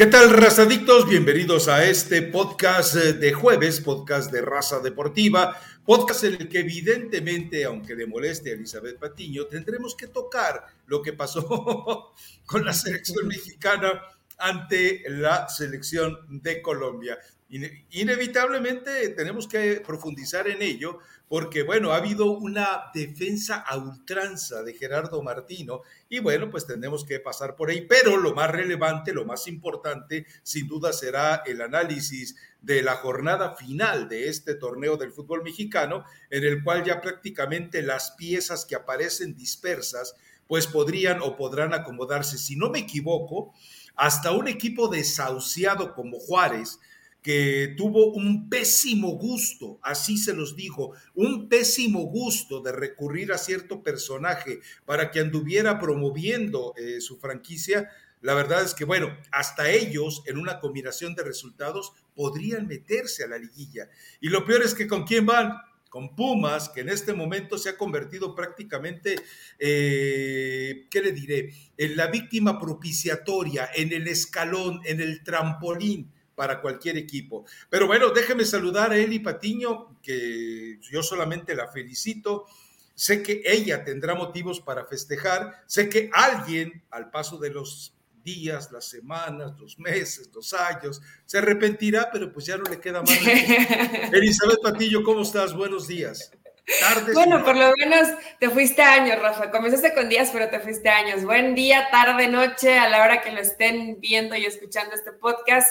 ¿Qué tal, razadictos? Bienvenidos a este podcast eh, de jueves, podcast de raza deportiva, podcast en el que evidentemente, aunque le moleste a Elizabeth Patiño, tendremos que tocar lo que pasó con la selección mexicana ante la selección de Colombia. Inevitablemente tenemos que profundizar en ello porque, bueno, ha habido una defensa a ultranza de Gerardo Martino y, bueno, pues tenemos que pasar por ahí. Pero lo más relevante, lo más importante, sin duda será el análisis de la jornada final de este torneo del fútbol mexicano, en el cual ya prácticamente las piezas que aparecen dispersas, pues podrían o podrán acomodarse. Si no me equivoco, hasta un equipo desahuciado como Juárez, que tuvo un pésimo gusto, así se los dijo, un pésimo gusto de recurrir a cierto personaje para que anduviera promoviendo eh, su franquicia, la verdad es que, bueno, hasta ellos en una combinación de resultados podrían meterse a la liguilla. Y lo peor es que con quién van, con Pumas, que en este momento se ha convertido prácticamente, eh, ¿qué le diré?, en la víctima propiciatoria, en el escalón, en el trampolín para cualquier equipo. Pero bueno, déjeme saludar a Eli Patiño, que yo solamente la felicito. Sé que ella tendrá motivos para festejar. Sé que alguien, al paso de los días, las semanas, los meses, los años, se arrepentirá, pero pues ya no le queda más. Elizabeth Patillo, ¿cómo estás? Buenos días. Tardes bueno, por lo menos te fuiste años, Rafa. Comenzaste con días, pero te fuiste años. Buen día, tarde, noche, a la hora que lo estén viendo y escuchando este podcast.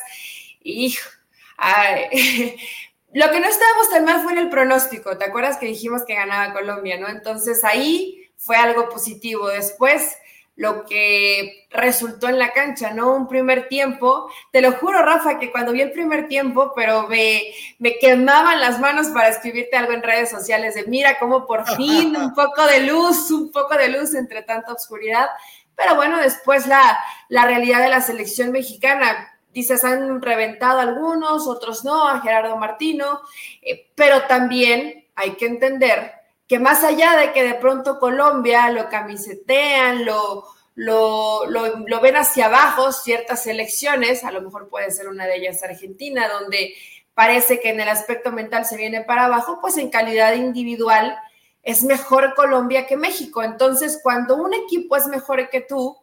Hijo, lo que no estábamos tan mal fue en el pronóstico, ¿te acuerdas que dijimos que ganaba Colombia, no? Entonces ahí fue algo positivo. Después, lo que resultó en la cancha, ¿no? Un primer tiempo, te lo juro, Rafa, que cuando vi el primer tiempo, pero me, me quemaban las manos para escribirte algo en redes sociales de mira cómo por fin un poco de luz, un poco de luz entre tanta oscuridad. Pero bueno, después la, la realidad de la selección mexicana Dices, han reventado algunos, otros no, a Gerardo Martino, eh, pero también hay que entender que más allá de que de pronto Colombia lo camisetean, lo, lo, lo, ven hacia abajo ciertas elecciones, a lo mejor puede ser una de ellas Argentina, donde parece que en el aspecto mental se viene para abajo, pues en calidad individual es mejor Colombia que México. Entonces, cuando un equipo es mejor que tú,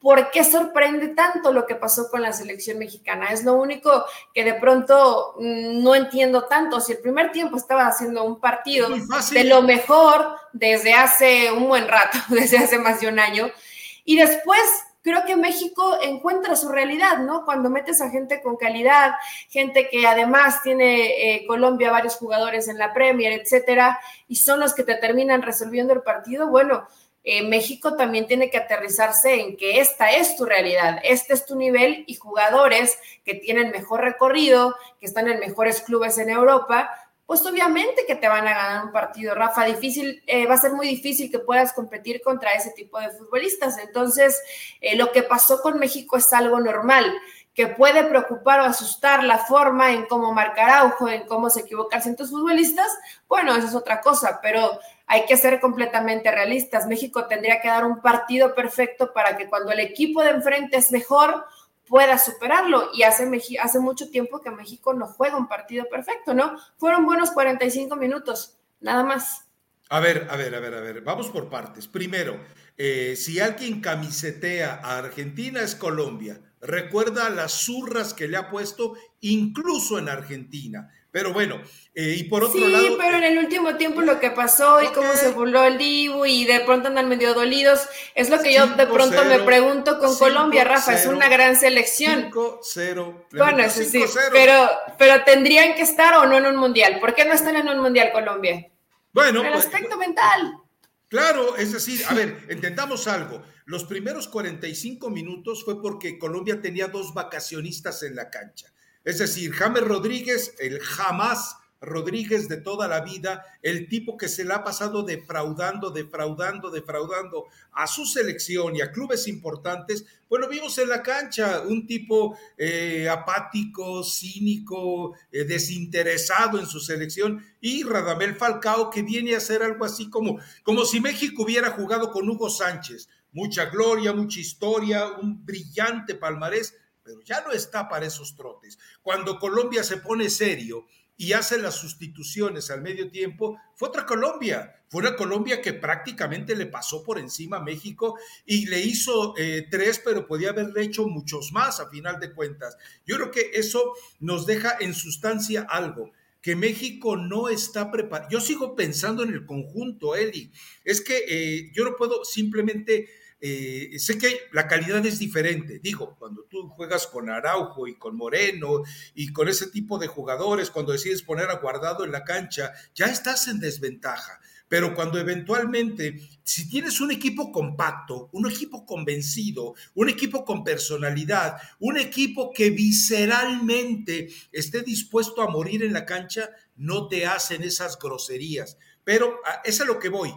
¿por qué sorprende tanto lo que pasó con la selección mexicana? Es lo único que de pronto mm, no entiendo tanto. Si el primer tiempo estaba haciendo un partido de lo mejor desde hace un buen rato, desde hace más de un año, y después creo que México encuentra su realidad, ¿no? Cuando metes a gente con calidad, gente que además tiene eh, Colombia varios jugadores en la Premier, etcétera, y son los que te terminan resolviendo el partido, bueno, eh, México también tiene que aterrizarse en que esta es tu realidad, este es tu nivel y jugadores que tienen mejor recorrido, que están en mejores clubes en Europa, pues obviamente que te van a ganar un partido, Rafa. Difícil, eh, va a ser muy difícil que puedas competir contra ese tipo de futbolistas. Entonces, eh, lo que pasó con México es algo normal que puede preocupar o asustar la forma en cómo marcar Araujo, en cómo se equivocan cientos futbolistas, bueno, eso es otra cosa, pero hay que ser completamente realistas. México tendría que dar un partido perfecto para que cuando el equipo de enfrente es mejor, pueda superarlo. Y hace, hace mucho tiempo que México no juega un partido perfecto, ¿no? Fueron buenos 45 minutos, nada más. A ver, a ver, a ver, a ver, vamos por partes. Primero, eh, si alguien camisetea a Argentina es Colombia. Recuerda las zurras que le ha puesto incluso en Argentina. Pero bueno, eh, y por otro lado. Sí, pero en el último tiempo lo que pasó y cómo se burló el Dibu y de pronto andan medio dolidos, es lo que yo de pronto me pregunto con Colombia, Rafa, es una gran selección. 5-0. Bueno, eso sí, pero, pero tendrían que estar o no en un mundial. ¿Por qué no están en un mundial Colombia? Bueno. En el pues, aspecto mental. Claro, es decir, a ver, entendamos algo. Los primeros 45 minutos fue porque Colombia tenía dos vacacionistas en la cancha. Es decir, James Rodríguez, el jamás Rodríguez de toda la vida, el tipo que se le ha pasado defraudando, defraudando, defraudando a su selección y a clubes importantes, bueno, vimos en la cancha un tipo eh, apático, cínico, eh, desinteresado en su selección, y Radamel Falcao que viene a hacer algo así como, como si México hubiera jugado con Hugo Sánchez. Mucha gloria, mucha historia, un brillante palmarés, ya no está para esos trotes. Cuando Colombia se pone serio y hace las sustituciones al medio tiempo, fue otra Colombia. Fue una Colombia que prácticamente le pasó por encima a México y le hizo eh, tres, pero podía haberle hecho muchos más a final de cuentas. Yo creo que eso nos deja en sustancia algo que México no está preparado. Yo sigo pensando en el conjunto, Eli. Es que eh, yo no puedo simplemente eh, sé que la calidad es diferente. Digo, cuando tú juegas con Araujo y con Moreno y con ese tipo de jugadores, cuando decides poner a guardado en la cancha, ya estás en desventaja. Pero cuando eventualmente, si tienes un equipo compacto, un equipo convencido, un equipo con personalidad, un equipo que visceralmente esté dispuesto a morir en la cancha, no te hacen esas groserías. Pero ah, es a lo que voy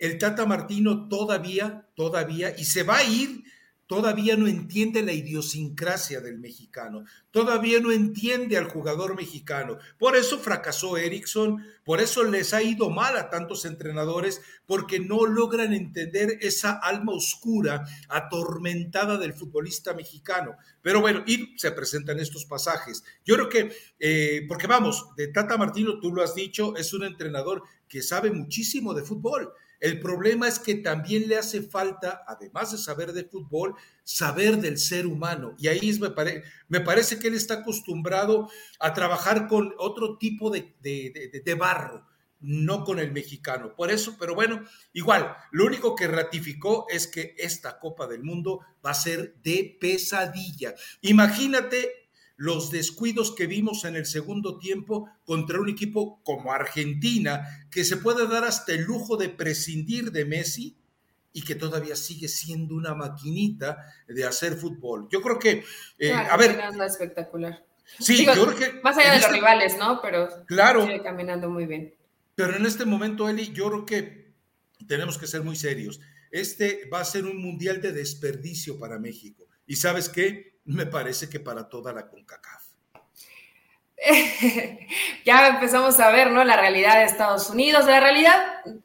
el Tata Martino todavía, todavía, y se va a ir, todavía no entiende la idiosincrasia del mexicano, todavía no entiende al jugador mexicano. Por eso fracasó Erickson, por eso les ha ido mal a tantos entrenadores, porque no logran entender esa alma oscura, atormentada del futbolista mexicano. Pero bueno, y se presentan estos pasajes. Yo creo que, eh, porque vamos, de Tata Martino, tú lo has dicho, es un entrenador que sabe muchísimo de fútbol el problema es que también le hace falta, además de saber de fútbol, saber del ser humano. Y ahí me, me parece que él está acostumbrado a trabajar con otro tipo de, de barro, no con el mexicano. Por eso, pero bueno, igual, lo único que ratificó es que esta Copa del Mundo va a ser de pesadilla. Imagínate los descuidos que vimos en el segundo tiempo contra un equipo como Argentina, que se puede dar hasta el lujo de prescindir de Messi y que todavía sigue siendo una maquinita de hacer fútbol. Yo creo que, eh, a ver... espectacular. Sí, yo creo que... Más allá de los este rivales, ¿no? Pero claro, sigue caminando muy bien. Pero en este momento, Eli, yo creo que tenemos que ser muy serios. Este va a ser un mundial de desperdicio para México. ¿Y sabes qué? Me parece que para toda la CONCACAF. ya empezamos a ver, ¿no? La realidad de Estados Unidos. La realidad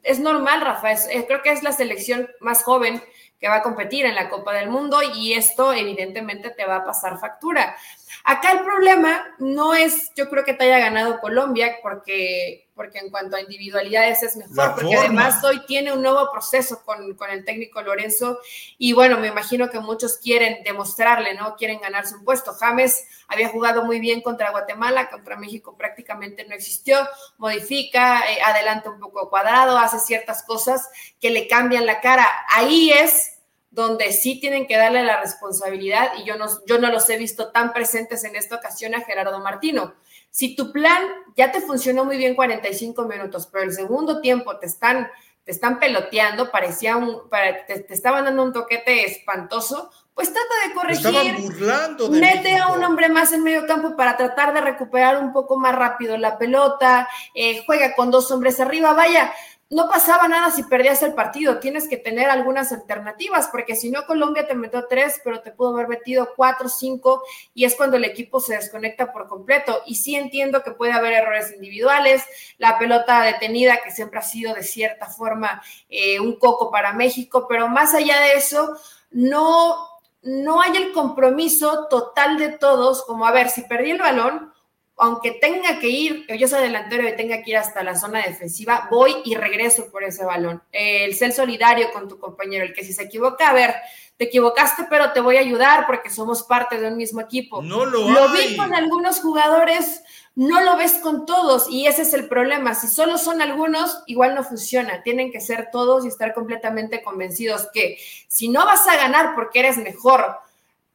es normal, Rafa. creo que es la selección más joven que va a competir en la Copa del Mundo y esto evidentemente te va a pasar factura. Acá el problema no es, yo creo que te haya ganado Colombia, porque, porque en cuanto a individualidades es mejor, porque además hoy tiene un nuevo proceso con, con, el técnico Lorenzo y bueno, me imagino que muchos quieren demostrarle, ¿no? Quieren ganarse un puesto. James había jugado muy bien contra Guatemala, contra México prácticamente no existió, modifica, eh, adelanta un poco cuadrado, hace ciertas cosas que le cambian la cara. Ahí es donde sí tienen que darle la responsabilidad y yo no, yo no los he visto tan presentes en esta ocasión a Gerardo Martino. Si tu plan ya te funcionó muy bien 45 minutos, pero el segundo tiempo te están, te están peloteando, parecía un, te, estaban dando un toquete espantoso, pues trata de corregir. Estaban burlando mete a un hombre más en medio campo para tratar de recuperar un poco más rápido la pelota, eh, juega con dos hombres arriba, vaya, no pasaba nada si perdías el partido, tienes que tener algunas alternativas, porque si no, Colombia te metió tres, pero te pudo haber metido cuatro, cinco, y es cuando el equipo se desconecta por completo. Y sí entiendo que puede haber errores individuales, la pelota detenida, que siempre ha sido de cierta forma eh, un coco para México, pero más allá de eso, no, no hay el compromiso total de todos, como a ver, si perdí el balón, aunque tenga que ir, yo soy delantero y tenga que ir hasta la zona defensiva, voy y regreso por ese balón. el ser solidario con tu compañero, el que si se equivoca, a ver, te equivocaste, pero te voy a ayudar porque somos parte de un mismo equipo. No lo, lo vi con algunos jugadores, no lo ves con todos y ese es el problema. Si solo son algunos, igual no funciona. Tienen que ser todos y estar completamente convencidos que si no vas a ganar porque eres mejor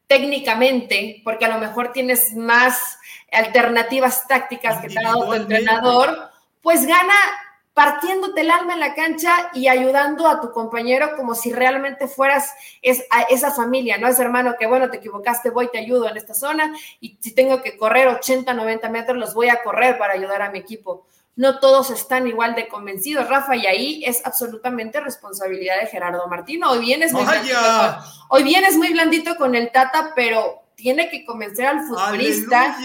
técnicamente, porque a lo mejor tienes más alternativas tácticas que te ha dado tu entrenador, pues gana partiéndote el alma en la cancha y ayudando a tu compañero como si realmente fueras esa familia, ¿no? Ese hermano que, bueno, te equivocaste, voy, te ayudo en esta zona y si tengo que correr 80, 90 metros, los voy a correr para ayudar a mi equipo. No todos están igual de convencidos, Rafa, y ahí es absolutamente responsabilidad de Gerardo Martino. Hoy vienes muy, hoy vienes muy blandito con el Tata, pero tiene que convencer al futbolista.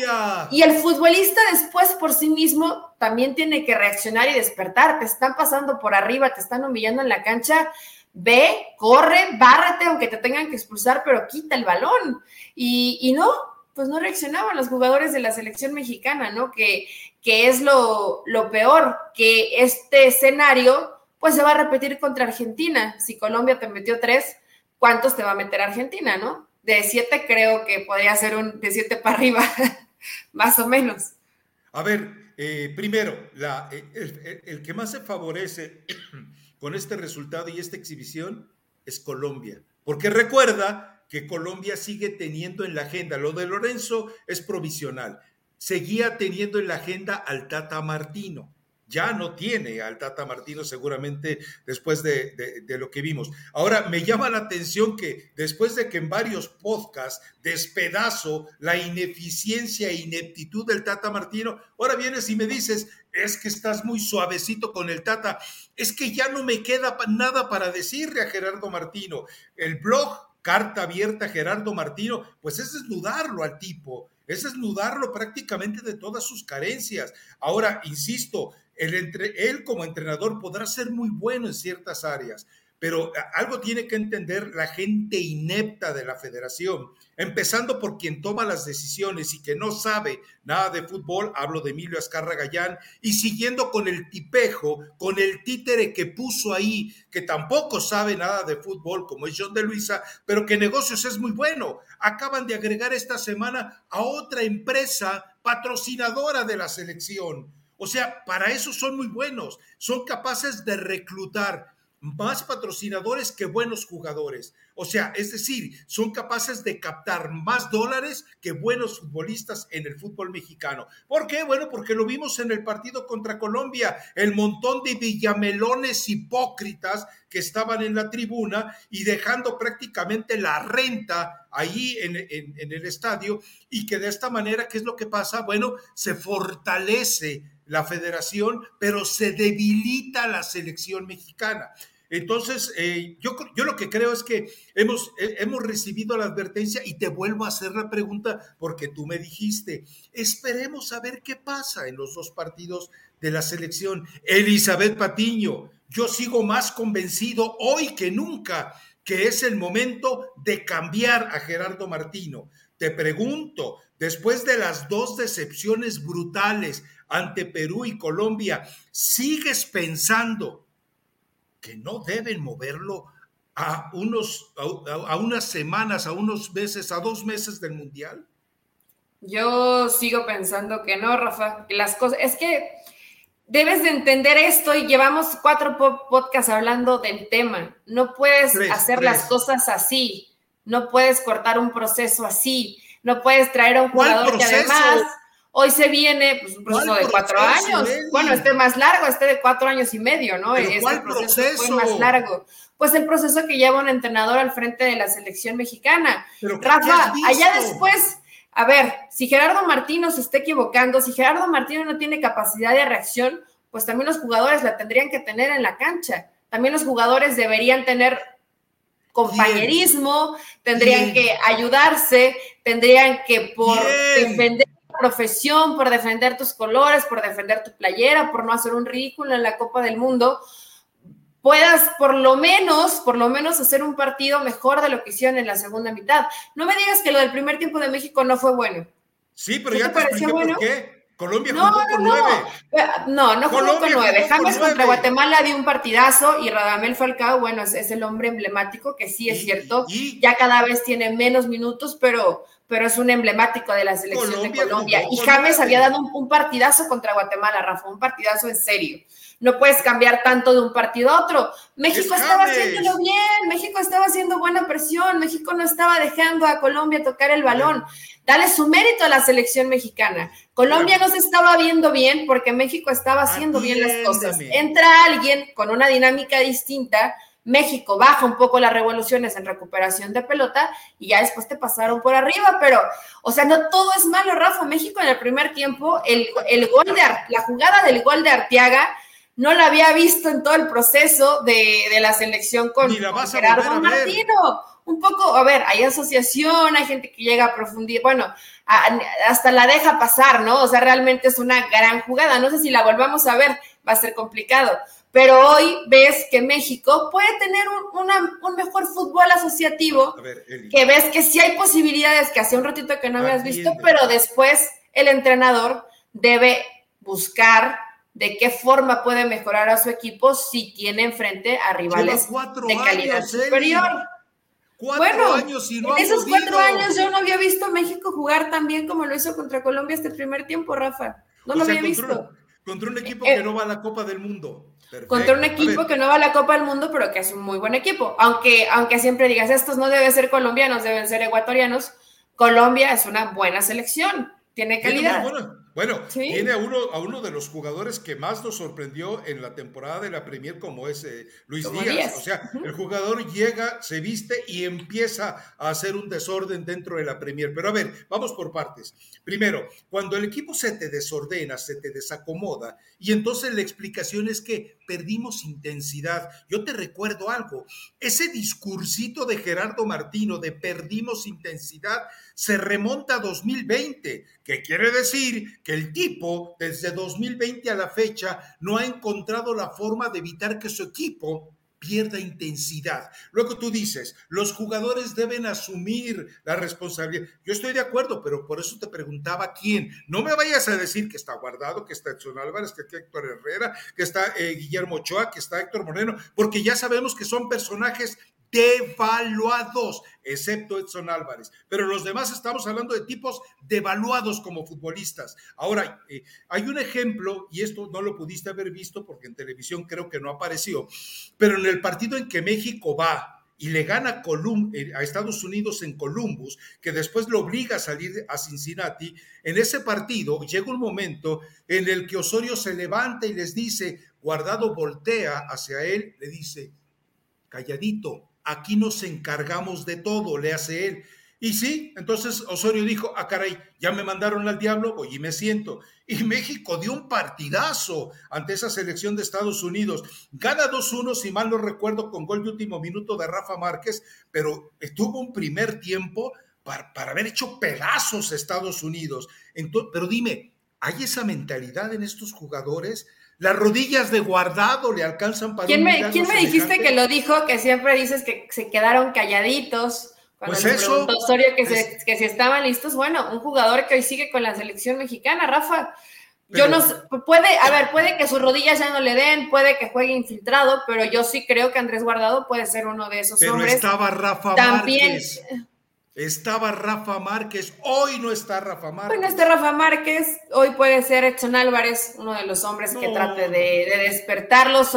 Y el futbolista después por sí mismo también tiene que reaccionar y despertar. Te están pasando por arriba, te están humillando en la cancha. ve, corre, bárrate, aunque te tengan que expulsar, pero quita el balón. Y, y no, pues no reaccionaban los jugadores de la selección mexicana, ¿no? Que, que es lo, lo peor, que este escenario pues se va a repetir contra Argentina. Si Colombia te metió tres, ¿cuántos te va a meter Argentina, no? De siete creo que podría ser un de siete para arriba, más o menos. A ver, eh, primero, la, el, que más se favorece con este resultado y esta exhibición es Colombia, porque recuerda que Colombia sigue teniendo en la agenda, lo de Lorenzo es provisional, seguía teniendo en la agenda al Tata Martino ya no tiene al Tata Martino seguramente después de, lo que vimos. Ahora, me llama la atención que después de que en varios podcasts despedazo la ineficiencia e ineptitud del Tata Martino, ahora vienes y me dices, es que estás muy suavecito con el Tata, es que ya no me queda nada para decirle a Gerardo Martino. El blog Carta Abierta Gerardo Martino, pues es desnudarlo al tipo es desnudarlo prácticamente de todas sus carencias. Ahora, insisto, entre, él como entrenador podrá ser muy bueno en ciertas áreas, pero algo tiene que entender la gente inepta de la federación, empezando por quien toma las decisiones y que no sabe nada de fútbol, hablo de Emilio Azcarra Gallán, y siguiendo con el tipejo, con el títere que puso ahí, que tampoco sabe nada de fútbol, como es John de Luisa, pero que negocios es muy bueno. Acaban de agregar esta semana a otra empresa patrocinadora de la selección o sea, para eso son muy buenos. Son capaces de reclutar más patrocinadores que buenos jugadores. O sea, es decir, son capaces de captar más dólares que buenos futbolistas en el fútbol mexicano. ¿Por qué? Bueno, porque lo vimos en el partido contra Colombia, el montón de villamelones hipócritas que estaban en la tribuna y dejando prácticamente la renta ahí en, el estadio y que de esta manera, ¿qué es lo que pasa? Bueno, se fortalece la federación, pero se debilita la selección mexicana. Entonces, eh, yo, yo lo que creo es que hemos, eh, hemos recibido la advertencia y te vuelvo a hacer la pregunta porque tú me dijiste, esperemos a ver qué pasa en los dos partidos de la selección. Elizabeth Patiño, yo sigo más convencido hoy que nunca que es el momento de cambiar a Gerardo Martino. Te pregunto, después de las dos decepciones brutales ante Perú y Colombia, ¿sigues pensando que no deben moverlo a, unos, a, unas semanas, a unos meses, a dos meses del Mundial? Yo sigo pensando que no, Rafa. Las cosas, es que debes de entender esto y llevamos cuatro podcasts hablando del tema. No puedes hacer las cosas así. No puedes cortar un proceso así. No puedes traer a un jugador que además Hoy se viene pues, un proceso de cuatro años. Bueno, este más largo, este de cuatro años y medio, ¿no? este ¿cuál proceso, fue más largo. Pues el proceso que lleva un entrenador al frente de la selección mexicana. Rafa, allá después, a ver, si Gerardo Martino se está equivocando, si Gerardo Martino no tiene capacidad de reacción, pues también los jugadores la tendrían que tener en la cancha. También los jugadores deberían tener compañerismo, tendrían que ayudarse, tendrían que por defender profesión, por defender tus colores, por defender tu playera, por no hacer un ridículo en la Copa del Mundo, puedas por lo menos, por lo menos hacer un partido mejor de lo que hicieron en la segunda mitad. No me digas que lo del primer tiempo de México no fue bueno. Sí, pero ya te, pareció bueno? por qué. Colombia no, jugó con nueve. No, no jugó con nueve. James contra Guatemala dio un partidazo y Radamel Falcao, bueno, es, el hombre emblemático, que sí es cierto. ya cada vez tiene menos minutos, pero, pero es un emblemático de la selección de Colombia. Y James había dado un, partidazo contra Guatemala, Rafa, un partidazo en serio. No puedes cambiar tanto de un partido a otro. México estaba haciéndolo bien, México estaba haciendo buena presión, México no estaba dejando a Colombia tocar el balón. Dale su mérito a la selección mexicana. Colombia no se estaba viendo bien porque México estaba haciendo bien las cosas. Entra alguien con una dinámica distinta México baja un poco las revoluciones en recuperación de pelota y ya después te pasaron por arriba, pero, o sea, no todo es malo, Rafa. México en el primer tiempo, el, el gol de la jugada del gol de Arteaga no la había visto en todo el proceso de, la selección con, Gerardo Martino. Un poco, a ver, hay asociación, hay gente que llega a profundizar, bueno, hasta la deja pasar, ¿no? O sea, realmente es una gran jugada. No sé si la volvamos a ver, va a ser complicado pero hoy ves que México puede tener un, mejor fútbol asociativo, que ves que sí hay posibilidades que hace un ratito que no habías visto, pero después el entrenador debe buscar de qué forma puede mejorar a su equipo si tiene enfrente a rivales de calidad superior. bueno, años y no en esos cuatro años yo no había visto a México jugar tan bien como lo hizo contra Colombia este primer tiempo, Rafa. No lo había visto. Contra un equipo que no va a la Copa del Mundo. Contra un equipo que no va a la Copa del Mundo, pero que es un muy buen equipo. Aunque, aunque siempre digas, estos no deben ser colombianos, deben ser ecuatorianos. Colombia es una buena selección, tiene calidad. Bueno, tiene a uno, a uno de los jugadores que más nos sorprendió en la temporada de la Premier, como es eh, Luis Díaz. O sea, el jugador llega, se viste y empieza a hacer un desorden dentro de la Premier. Pero a ver, vamos por partes. Primero, cuando el equipo se te desordena, se te desacomoda, y entonces la explicación es que perdimos intensidad. Yo te recuerdo algo, ese discursito de Gerardo Martino de perdimos intensidad se remonta a 2020, que quiere decir que el tipo desde 2020 a la fecha no ha encontrado la forma de evitar que su equipo pierda intensidad. Luego tú dices, los jugadores deben asumir la responsabilidad. Yo estoy de acuerdo, pero por eso te preguntaba quién. No me vayas a decir que está Guardado, que está Edson Álvarez, que está Héctor Herrera, que está eh, Guillermo Ochoa, que está Héctor Moreno, porque ya sabemos que son personajes devaluados, excepto Edson Álvarez. Pero los demás estamos hablando de tipos devaluados como futbolistas. Ahora, eh, hay un ejemplo, y esto no lo pudiste haber visto porque en televisión creo que no apareció, pero en el partido en que México va y le gana eh, a Estados Unidos en Columbus, que después lo obliga a salir a Cincinnati, en ese partido llega un momento en el que Osorio se levanta y les dice, Guardado voltea hacia él, le dice, calladito, aquí nos encargamos de todo, le hace él. Y sí, entonces Osorio dijo, ah, caray, ya me mandaron al diablo, voy y me siento. Y México dio un partidazo ante esa selección de Estados Unidos. Gana 2-1, si mal no recuerdo, con gol de último minuto de Rafa Márquez, pero tuvo un primer tiempo para, para haber hecho pedazos a Estados Unidos. Entonces, pero dime, ¿hay esa mentalidad en estos jugadores? Las rodillas de guardado le alcanzan para ¿Quién me, ¿quién me dijiste que lo dijo? Que siempre dices que se quedaron calladitos. Cuando pues eso. Osorio que, que si estaban listos. Bueno, un jugador que hoy sigue con la selección mexicana, Rafa. yo no puede, a ver, puede que sus rodillas ya no le den, puede que juegue infiltrado, pero yo sí creo que Andrés Guardado puede ser uno de esos pero hombres. Estaba Rafa También, estaba Rafa Márquez, hoy no está Rafa Márquez. Hoy no está Rafa Márquez, hoy puede ser Edson Álvarez, uno de los hombres que trate de, despertarlos,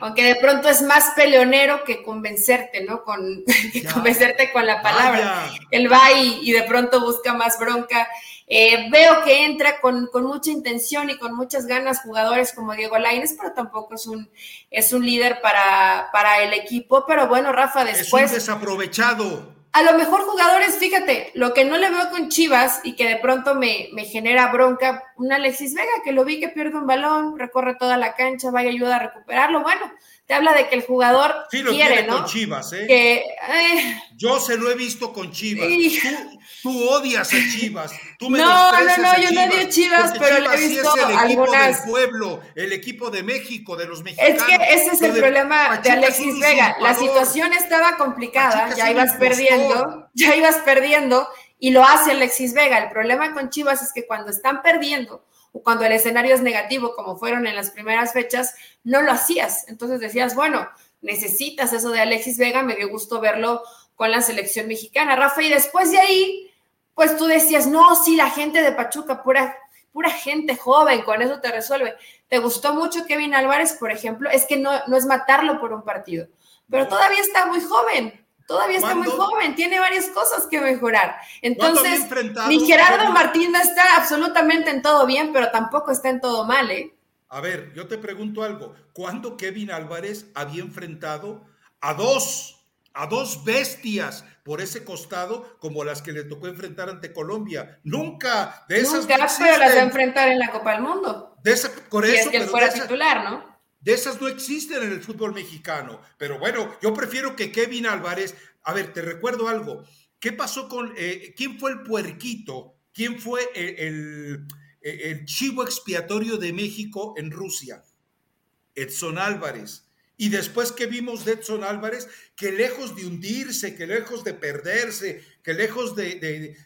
aunque de pronto es más peleonero que convencerte, ¿no? Con, convencerte con la palabra. Él va y, de pronto busca más bronca. Eh, veo que entra con, mucha intención y con muchas ganas jugadores como Diego Lainez, pero tampoco es un, es un líder para, para el equipo. Pero bueno, Rafa, después. Es un desaprovechado a lo mejor jugadores, fíjate, lo que no le veo con Chivas y que de pronto me, me, genera bronca, un Alexis Vega que lo vi que pierde un balón, recorre toda la cancha, vaya ayuda a recuperarlo. Bueno, te habla de que el jugador sí lo quiere, ¿no? con Chivas, ¿eh? eh yo se lo he visto con Chivas. Tú, odias a Chivas. Tú me no, no, no, yo no odio Chivas, pero le he visto sí es el equipo del pueblo, el equipo de México, de los mexicanos. Es que ese es el problema de Alexis Vega. La situación estaba complicada, ya ibas perdiendo, ya ibas perdiendo y lo hace Alexis Vega. El problema con Chivas es que cuando están perdiendo o cuando el escenario es negativo, como fueron en las primeras fechas, no lo hacías. Entonces decías, bueno, necesitas eso de Alexis Vega, me dio gusto verlo con la selección mexicana, Rafa, y después de ahí, pues tú decías, no, sí, la gente de Pachuca, pura, pura gente joven, con eso te resuelve. ¿Te gustó mucho Kevin Álvarez, por ejemplo? Es que no, no es matarlo por un partido, pero todavía está muy joven. Todavía está muy joven, tiene varias cosas que mejorar. Entonces, mi Gerardo Martín no está absolutamente en todo bien, pero tampoco está en todo mal, ¿eh? A ver, yo te pregunto algo. ¿Cuándo Kevin Álvarez había enfrentado a dos, a dos bestias por ese costado como las que le tocó enfrentar ante Colombia? Nunca de esas Nunca, no pero las va a enfrentar en la Copa del Mundo. De esa, por eso, que fuera titular, ¿no? De esas no existen en el fútbol mexicano. Pero bueno, yo prefiero que Kevin Álvarez. A ver, te recuerdo algo. ¿Qué pasó con. Eh, ¿Quién fue el puerquito? ¿Quién fue el, el, chivo expiatorio de México en Rusia? Edson Álvarez. Y después que vimos de Edson Álvarez, que lejos de hundirse, que lejos de perderse, que lejos de,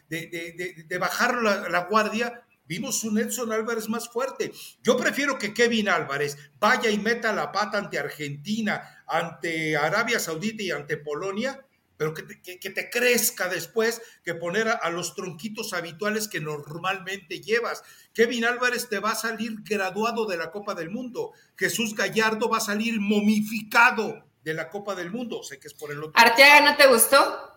bajar la, guardia, vimos un Edson Álvarez más fuerte. Yo prefiero que Kevin Álvarez vaya y meta la pata ante Argentina, ante Arabia Saudita y ante Polonia, pero que te, crezca después que poner a, los tronquitos habituales que normalmente llevas. Kevin Álvarez te va a salir graduado de la Copa del Mundo. Jesús Gallardo va a salir momificado de la Copa del Mundo. Sé que es por el otro. Arteaga, ¿no te gustó?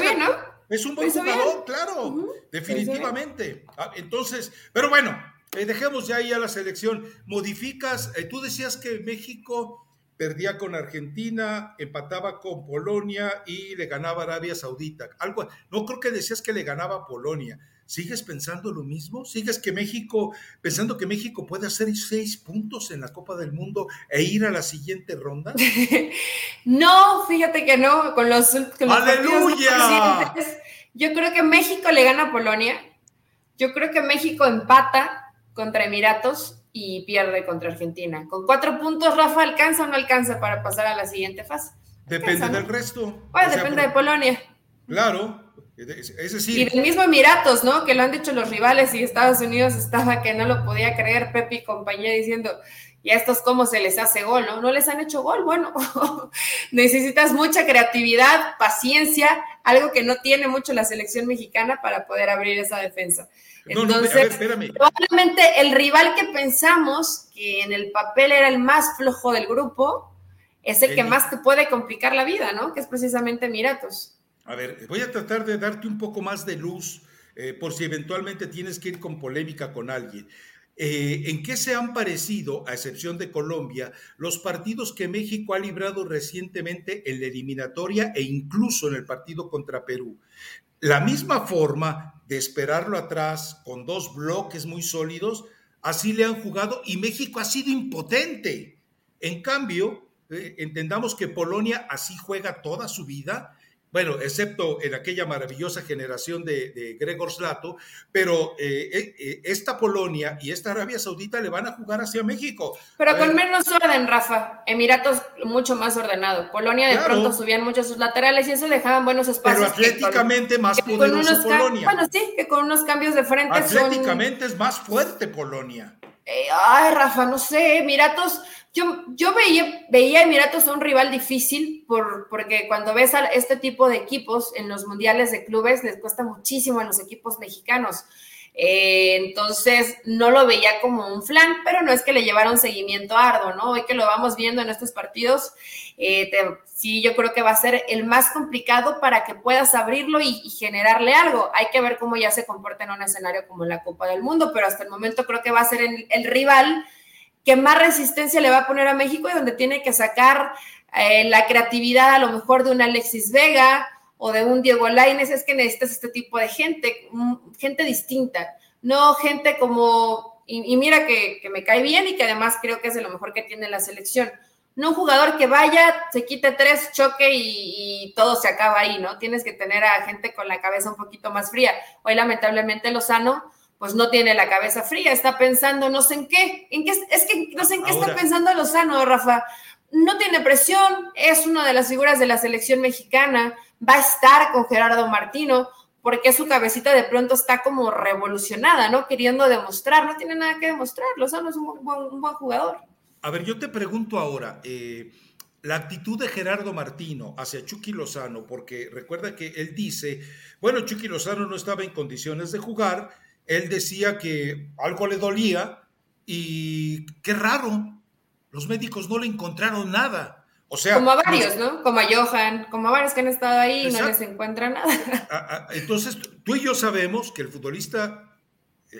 bien, ¿no? Es un buen jugador, claro, definitivamente. Ah, entonces, pero bueno, eh, dejemos ya ahí a la selección. Modificas, eh, tú decías que México perdía con Argentina, empataba con Polonia y le ganaba Arabia Saudita. Algo, no creo que decías que le ganaba Polonia. ¿Sigues pensando lo mismo? ¿Sigues que México, pensando que México puede hacer seis puntos en la Copa del Mundo e ir a la siguiente ronda? no, fíjate que no, con los, ¡Aleluya! yo creo que México le gana a Polonia. Yo creo que México empata contra Emiratos y pierde contra Argentina. Con cuatro puntos, Rafa, ¿alcanza o no alcanza para pasar a la siguiente fase? Depende del resto. Bueno, depende de Polonia. Claro, es decir. Y del mismo Emiratos, ¿no? Que lo han dicho los rivales y Estados Unidos estaba que no lo podía creer, Pepe y compañía diciendo, ¿y a estos cómo se les hace gol? ¿No? No les han hecho gol. Bueno, necesitas mucha creatividad, paciencia, algo que no tiene mucho la selección mexicana para poder abrir esa defensa. Entonces, probablemente el rival que pensamos que en el papel era el más flojo del grupo es el que más te puede complicar la vida, ¿no? Que es precisamente Miratos. A ver, voy a tratar de darte un poco más de luz eh, por si eventualmente tienes que ir con polémica con alguien. Eh, ¿En qué se han parecido, a excepción de Colombia, los partidos que México ha librado recientemente en la eliminatoria e incluso en el partido contra Perú? La misma forma de esperarlo atrás con dos bloques muy sólidos, así le han jugado y México ha sido impotente. En cambio, eh, entendamos que Polonia así juega toda su vida bueno, excepto en aquella maravillosa generación de, Gregor Slato, pero eh, eh, eh, esta Polonia y esta Arabia Saudita le van a jugar hacia México. Pero con menos orden, Rafa. Emiratos mucho más ordenado. Polonia de pronto subían mucho sus laterales y eso dejaban buenos espacios. Pero atléticamente más poderoso Polonia. Bueno, sí, que con unos cambios de frente Atléticamente es más fuerte Polonia. ay, Rafa, no sé, Emiratos yo, yo veía, veía Emiratos un rival difícil por, porque cuando ves a este tipo de equipos en los mundiales de clubes les cuesta muchísimo a los equipos mexicanos. Eh, entonces no lo veía como un flan, pero no es que le llevara un seguimiento arduo, ¿no? Hoy que lo vamos viendo en estos partidos, eh, sí, yo creo que va a ser el más complicado para que puedas abrirlo y, generarle algo. Hay que ver cómo ya se comporta en un escenario como la Copa del Mundo, pero hasta el momento creo que va a ser el rival que más resistencia le va a poner a México y donde tiene que sacar eh, la creatividad a lo mejor de un Alexis Vega o de un Diego Lainez, es que necesitas este tipo de gente, gente distinta, no gente como, y, mira que, me cae bien y que además creo que es de lo mejor que tiene la selección. No un jugador que vaya, se quite tres, choque y, y, todo se acaba ahí, ¿no? Tienes que tener a gente con la cabeza un poquito más fría. Hoy lamentablemente Lozano pues no tiene la cabeza fría, está pensando no sé en qué, en qué es que no sé en qué está pensando Lozano, Rafa. No tiene presión, es una de las figuras de la selección mexicana, va a estar con Gerardo Martino, porque su cabecita de pronto está como revolucionada, ¿no? Queriendo demostrar, no tiene nada que demostrar, Lozano es un buen, jugador. A ver, yo te pregunto ahora, eh, la actitud de Gerardo Martino hacia Chucky Lozano, porque recuerda que él dice, bueno, Chucky Lozano no estaba en condiciones de jugar, él decía que algo le dolía y qué raro, los médicos no le encontraron nada. O sea, como a varios, ¿no? Como a Johan, como a varios que han estado ahí y no les encuentran nada. Entonces, tú y yo sabemos que el futbolista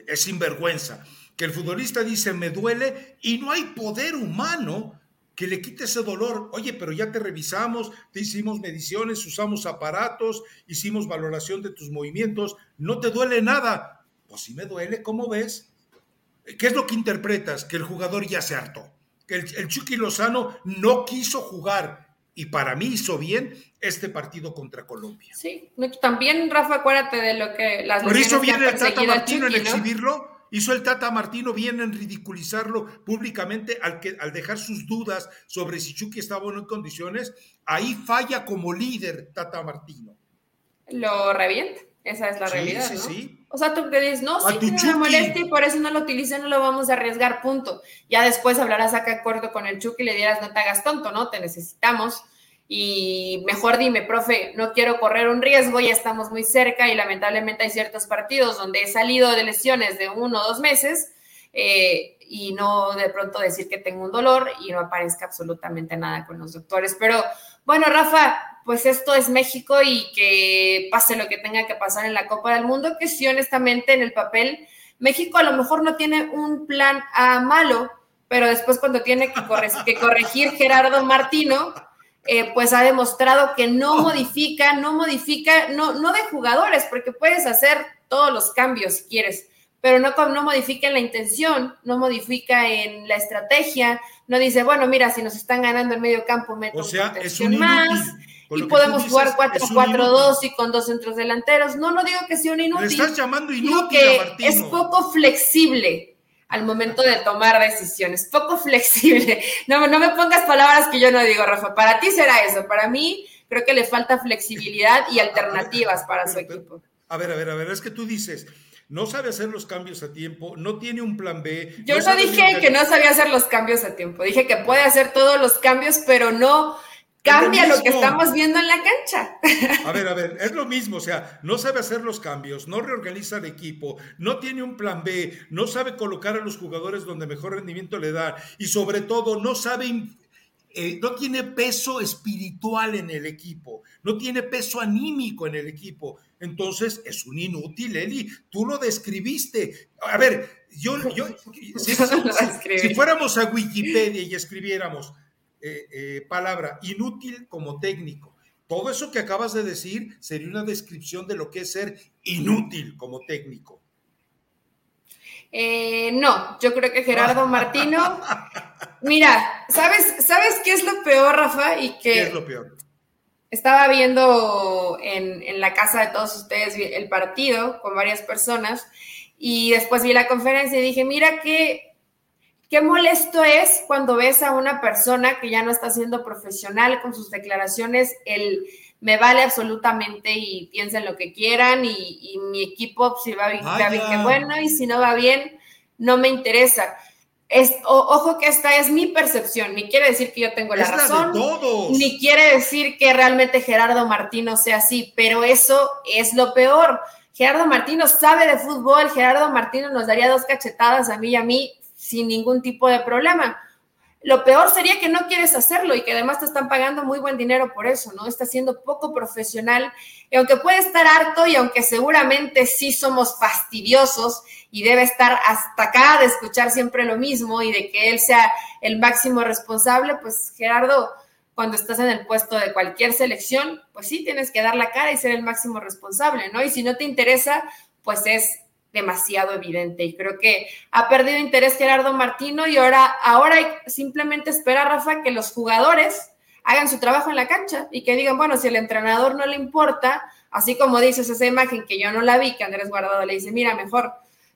es sinvergüenza, que el futbolista dice, me duele y no hay poder humano que le quite ese dolor. Oye, pero ya te revisamos, te hicimos mediciones, usamos aparatos, hicimos valoración de tus movimientos, no te duele nada pues sí me duele, ¿cómo ves? ¿Qué es lo que interpretas? Que el jugador ya se hartó, que el, Chucky Lozano no quiso jugar y para mí hizo bien este partido contra Colombia. Sí, también Rafa, acuérdate de lo que las Por eso viene el Tata Martino en exhibirlo hizo el Tata Martino bien en ridiculizarlo públicamente al, que, al dejar sus dudas sobre si Chucky estaba o no en condiciones. Ahí falla como líder Tata Martino. Lo revienta. Esa es la realidad. Sí, sí. O sea, tú te dices, no, sí tiene una molestia y por eso no lo utilicé, no lo vamos a arriesgar, punto. Ya después hablarás acá acuerdo con el Chucky y le dirás, no te hagas tonto, ¿no? Te necesitamos y mejor dime, profe, no quiero correr un riesgo, ya estamos muy cerca y lamentablemente hay ciertos partidos donde he salido de lesiones de uno o dos meses eh, y no de pronto decir que tengo un dolor y no aparezca absolutamente nada con los doctores. Pero bueno, Rafa, pues esto es México y que pase lo que tenga que pasar en la Copa del Mundo, que sí, honestamente, en el papel, México a lo mejor no tiene un plan a malo, pero después cuando tiene que, que corregir Gerardo Martino, eh, pues ha demostrado que no modifica, no modifica, no, no de jugadores, porque puedes hacer todos los cambios si quieres, pero no, no modifica en la intención, no modifica en la estrategia, no dice, bueno, mira, si nos están ganando el medio campo, meto o sea, es un más y podemos jugar 4-4-2 y con dos centros delanteros. No, no digo que sea un inútil. Le estás llamando inútil que es poco flexible al momento de tomar decisiones, poco flexible. No, no me pongas palabras que yo no digo, Rafa. Para ti será eso. Para mí creo que le falta flexibilidad y alternativas para su equipo. A ver, a ver, a ver, es que tú dices, no sabe hacer los cambios a tiempo, no tiene un plan B. Yo no, dije que no sabía hacer los cambios a tiempo, dije que puede hacer todos los cambios, pero no cambia lo, que estamos viendo en la cancha. A ver, a ver, es lo mismo, o sea, no sabe hacer los cambios, no reorganiza el equipo, no tiene un plan B, no sabe colocar a los jugadores donde mejor rendimiento le da y sobre todo no sabe eh, no tiene peso espiritual en el equipo, no tiene peso anímico en el equipo. Entonces es un inútil, Eli. Tú lo describiste. A ver, yo, yo si fuéramos a Wikipedia y escribiéramos eh, eh, palabra, inútil como técnico. Todo eso que acabas de decir sería una descripción de lo que es ser inútil como técnico. Eh, no, yo creo que Gerardo Martino. Mira, ¿sabes, ¿sabes qué es lo peor, Rafa? Y que ¿Qué es lo peor? Estaba viendo en, en la casa de todos ustedes el partido con varias personas y después vi la conferencia y dije, mira qué Qué molesto es cuando ves a una persona que ya no está siendo profesional con sus declaraciones, el me vale absolutamente y piensen lo que quieran y, mi equipo si va bien, va bien, qué bueno, y si no va bien, no me interesa. Es, ojo que esta es mi percepción, ni quiere decir que yo tengo la razón, ni quiere decir que realmente Gerardo Martino sea así, pero eso es lo peor. Gerardo Martino sabe de fútbol, Gerardo Martino nos daría dos cachetadas a mí y a mí sin ningún tipo de problema. Lo peor sería que no quieres hacerlo y que además te están pagando muy buen dinero por eso, ¿no? Está siendo poco profesional y aunque puede estar harto y aunque seguramente sí somos fastidiosos y debe estar hasta acá de escuchar siempre lo mismo y de que él sea el máximo responsable, pues Gerardo, cuando estás en el puesto de cualquier selección, pues sí tienes que dar la cara y ser el máximo responsable, ¿no? Y si no te interesa, pues es demasiado evidente y creo que ha perdido interés Gerardo Martino y ahora, ahora simplemente espera, Rafa, que los jugadores hagan su trabajo en la cancha y que digan, bueno, si el entrenador no le importa, así como dices esa imagen que yo no la vi, que Andrés Guardado le dice, mira, mejor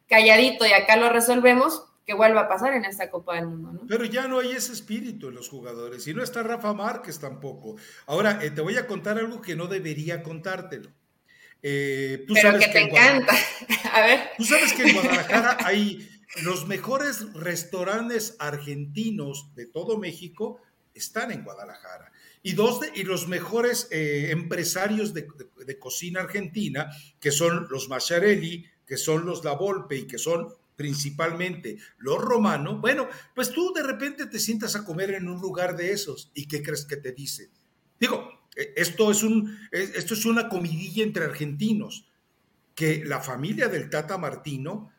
calladito y acá lo resolvemos, que vuelva a pasar en esta Copa del Mundo. ¿no? Pero ya no hay ese espíritu en los jugadores y no está Rafa Márquez tampoco. Ahora, eh, te voy a contar algo que no debería contártelo. Eh, Pero que te encanta. A ver. Tú sabes que en Guadalajara hay los mejores restaurantes argentinos de todo México están en Guadalajara. Y, dos y los mejores eh, empresarios de, cocina argentina, que son los Macharelli, que son los La Volpe y que son principalmente los romanos, bueno, pues tú de repente te sientas a comer en un lugar de esos y ¿qué crees que te dice? Digo, esto es, un, esto es una comidilla entre argentinos, que la familia del Tata Martino,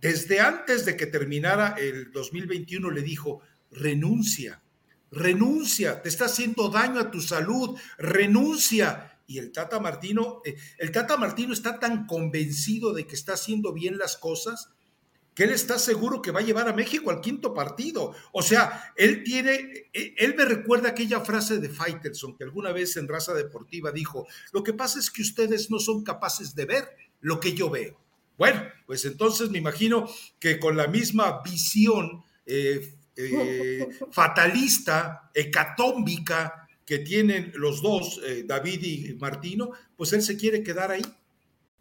desde antes de que terminara el 2021, le dijo, renuncia, renuncia, te está haciendo daño a tu salud, renuncia. Y el Tata Martino, eh, el Tata Martino está tan convencido de que está haciendo bien las cosas que él está seguro que va a llevar a México al quinto partido. O sea, él tiene, e, él me recuerda aquella frase de Faitelson que alguna vez en Raza Deportiva dijo, lo que pasa es que ustedes no son capaces de ver lo que yo veo. Bueno, pues entonces me imagino que con la misma visión eh, eh, fatalista, hecatómbica que tienen los dos, eh, David y Martino, pues él se quiere quedar ahí.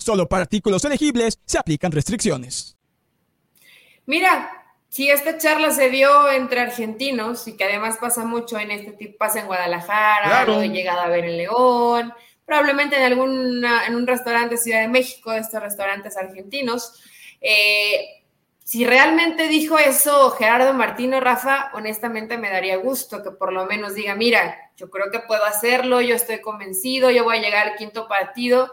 Solo para artículos elegibles se aplican restricciones. Mira, si esta charla se dio entre argentinos y que además pasa mucho en este tipo, pasa en Guadalajara, claro. he llegado a ver en León, probablemente en algún en un restaurante Ciudad de México, de estos restaurantes argentinos. Eh, si realmente dijo eso Gerardo Martino, Rafa, honestamente me daría gusto que por lo menos diga, mira, yo creo que puedo hacerlo, yo estoy convencido, yo voy a llegar al quinto partido.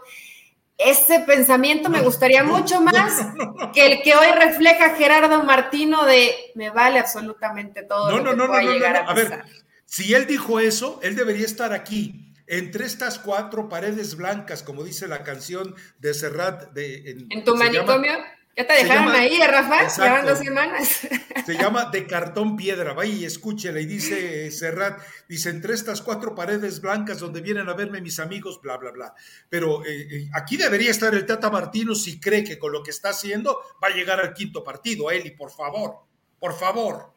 Ese pensamiento me gustaría mucho más que el que hoy refleja Gerardo Martino de me vale absolutamente todo. No, no, no, no, no, a, a ver, si él dijo eso, él debería estar aquí entre estas cuatro paredes blancas, como dice la canción de Serrat. De, en, tu manicomio. Ya te dejaron ahí, Rafa, llevan dos semanas. Se llama De cartón piedra, vaya y escúchela. Y dice Serrat, dice, entre estas cuatro paredes blancas donde vienen a verme mis amigos, bla, bla, bla. Pero eh, eh, aquí debería estar el Tata Martino si cree que con lo que está haciendo va a llegar al quinto partido, Eli, por favor, por favor.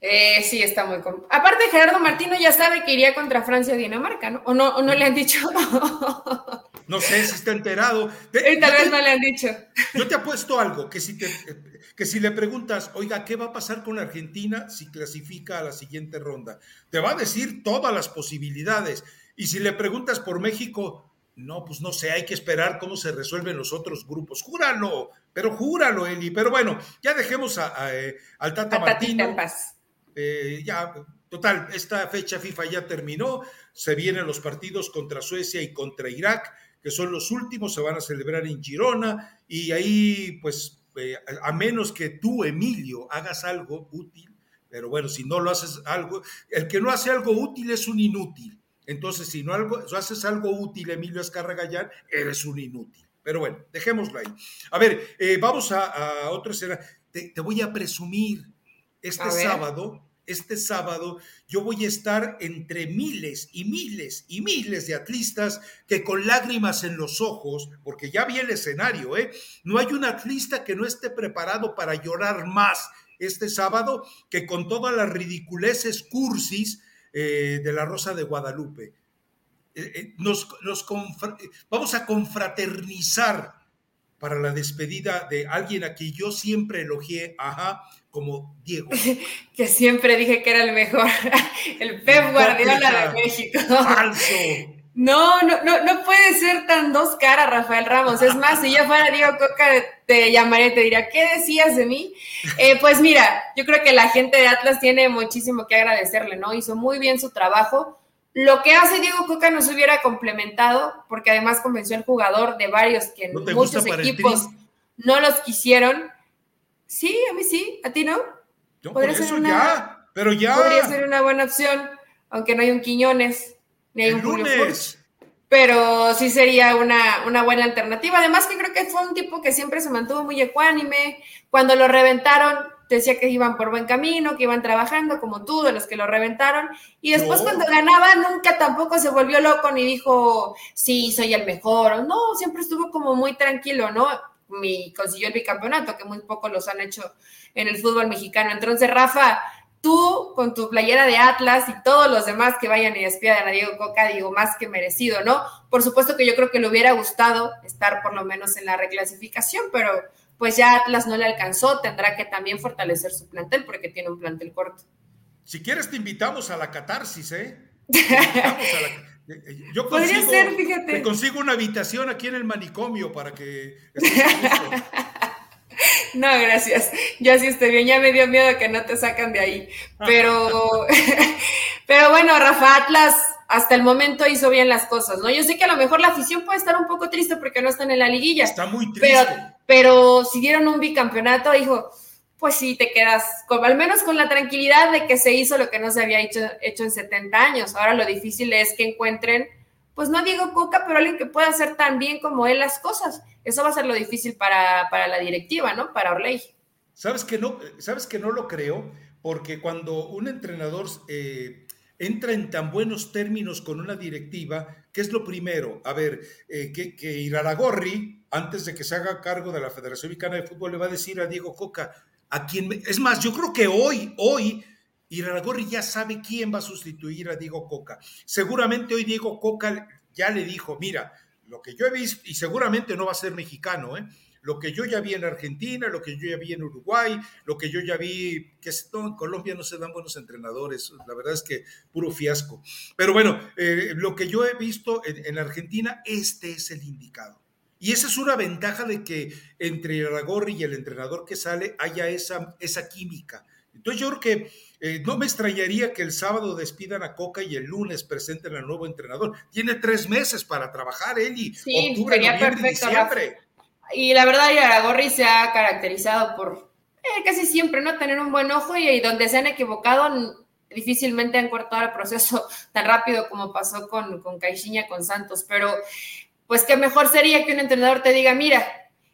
Eh, sí, está muy... Aparte, Gerardo Martino ya sabe que iría contra Francia o Dinamarca, ¿no? ¿O no, o no le han dicho? no sé si está enterado. y tal vez no le han dicho. Yo te apuesto algo, que si, te, que si le preguntas, oiga, ¿qué va a pasar con Argentina si clasifica a la siguiente ronda? Te va a decir todas las posibilidades. Y si le preguntas por México, no, pues no sé, hay que esperar cómo se resuelven los otros grupos. Júralo, pero júralo, Eli. Pero bueno, ya dejemos a, eh, al Tata Martino. Eh, ya, total, esta fecha FIFA ya terminó, se vienen los partidos contra Suecia y contra Irak, que son los últimos, se van a celebrar en Girona, y ahí, pues, eh, a menos que tú, Emilio, hagas algo útil, pero bueno, si no lo haces algo, el que no hace algo útil es un inútil. Entonces, si no algo, haces algo útil, Emilio Escarragallán, eres un inútil. Pero bueno, dejémoslo ahí. A ver, eh, vamos a, otro escenario. Te, te, voy a presumir este sábado este sábado yo voy a estar entre miles y miles y miles de atlistas que con lágrimas en los ojos, porque ya vi el escenario, ¿eh? No hay un atlista que no esté preparado para llorar más este sábado que con todas las ridiculeces cursis eh, de la Rosa de Guadalupe. Eh, eh, vamos a confraternizar para la despedida de alguien a quien yo siempre elogié, ajá, como Diego. que siempre dije que era el mejor, el Pep Guardiola de México. Falso. No, no, no, no puede ser tan dos caras, Rafael Ramos. Es más, si yo fuera Diego Coca, te llamaría y te diría, ¿qué decías de mí? Eh, pues mira, yo creo que la gente de Atlas tiene muchísimo que agradecerle, ¿no? Hizo muy bien su trabajo. Lo que hace Diego Coca nos hubiera complementado, porque además convenció al jugador de varios que muchos equipos no los quisieron. Sí, a mí sí, a ti no. podría ser una, ya, pero ya. Podría ser una buena opción, aunque no hay un Quiñones, ni hay un lunes. pero sí sería una, una, buena alternativa. Además que creo que fue un tipo que siempre se mantuvo muy ecuánime. Cuando lo reventaron, decía que iban por buen camino, que iban trabajando como tú, de los que lo reventaron. Y después cuando ganaba, nunca tampoco se volvió loco ni dijo, sí, soy el mejor. No, siempre estuvo como muy tranquilo, ¿no? Mi, consiguió el bicampeonato, que muy poco los han hecho en el fútbol mexicano. Entonces, Rafa, tú con tu playera de Atlas y todos los demás que vayan y despidan a Diego Coca, digo, más que merecido, ¿no? Por supuesto que yo creo que le hubiera gustado estar por lo menos en la reclasificación, pero pues ya Atlas no le alcanzó, tendrá que también fortalecer su plantel porque tiene un plantel corto. Si quieres te invitamos a la catarsis, ¿eh? eh, eh yo consigo, ser, fíjate. Te consigo una habitación aquí en el manicomio para que No, gracias. Yo así estoy bien. Ya me dio miedo que no te sacan de ahí. Pero, pero bueno, Rafa Atlas hasta el momento hizo bien las cosas, ¿no? Yo sé que a lo mejor la afición puede estar un poco triste porque no están en la liguilla. Está muy triste. Pero, pero si dieron un bicampeonato, dijo, pues sí, te quedas al menos con la tranquilidad de que se hizo lo que no se había hecho, hecho en 70 años. Ahora lo difícil es que encuentren pues no Diego Coca, pero alguien que pueda hacer tan bien como él las cosas. Eso va a ser lo difícil para, la directiva, ¿no? Para Orley. ¿Sabes que no, sabes que no lo creo? Porque cuando un entrenador eh, entra en tan buenos términos con una directiva, ¿qué es lo primero? A ver, eh, que, que Iraragorri, antes de que se haga cargo de la Federación Mexicana de Fútbol, le va a decir a Diego Coca, a es más, yo creo que hoy, hoy, Iraragorri ya sabe quién va a sustituir a Diego Coca. Seguramente hoy Diego Coca ya le dijo, mira, lo que yo he visto, y seguramente no va a ser mexicano, ¿eh? lo que yo ya vi en Argentina, lo que yo ya vi en Uruguay, lo que yo ya vi, que en Colombia no se dan buenos entrenadores, la verdad es que puro fiasco. Pero bueno, eh, lo que yo he visto en, en, Argentina, este es el indicado. Y esa es una ventaja de que entre Iraragorri y el entrenador que sale haya esa, esa química. Entonces yo creo que eh, no me extrañaría que el sábado despidan a Coca y el lunes presenten al nuevo entrenador. Tiene tres meses para trabajar él y sí, octubre, perfecto, y la verdad, Aragorri se ha caracterizado por eh, casi siempre no tener un buen ojo y, donde se han equivocado difícilmente han cortado el proceso tan rápido como pasó con, con Caixinha, con Santos. Pero pues qué mejor sería que un entrenador te diga, mira,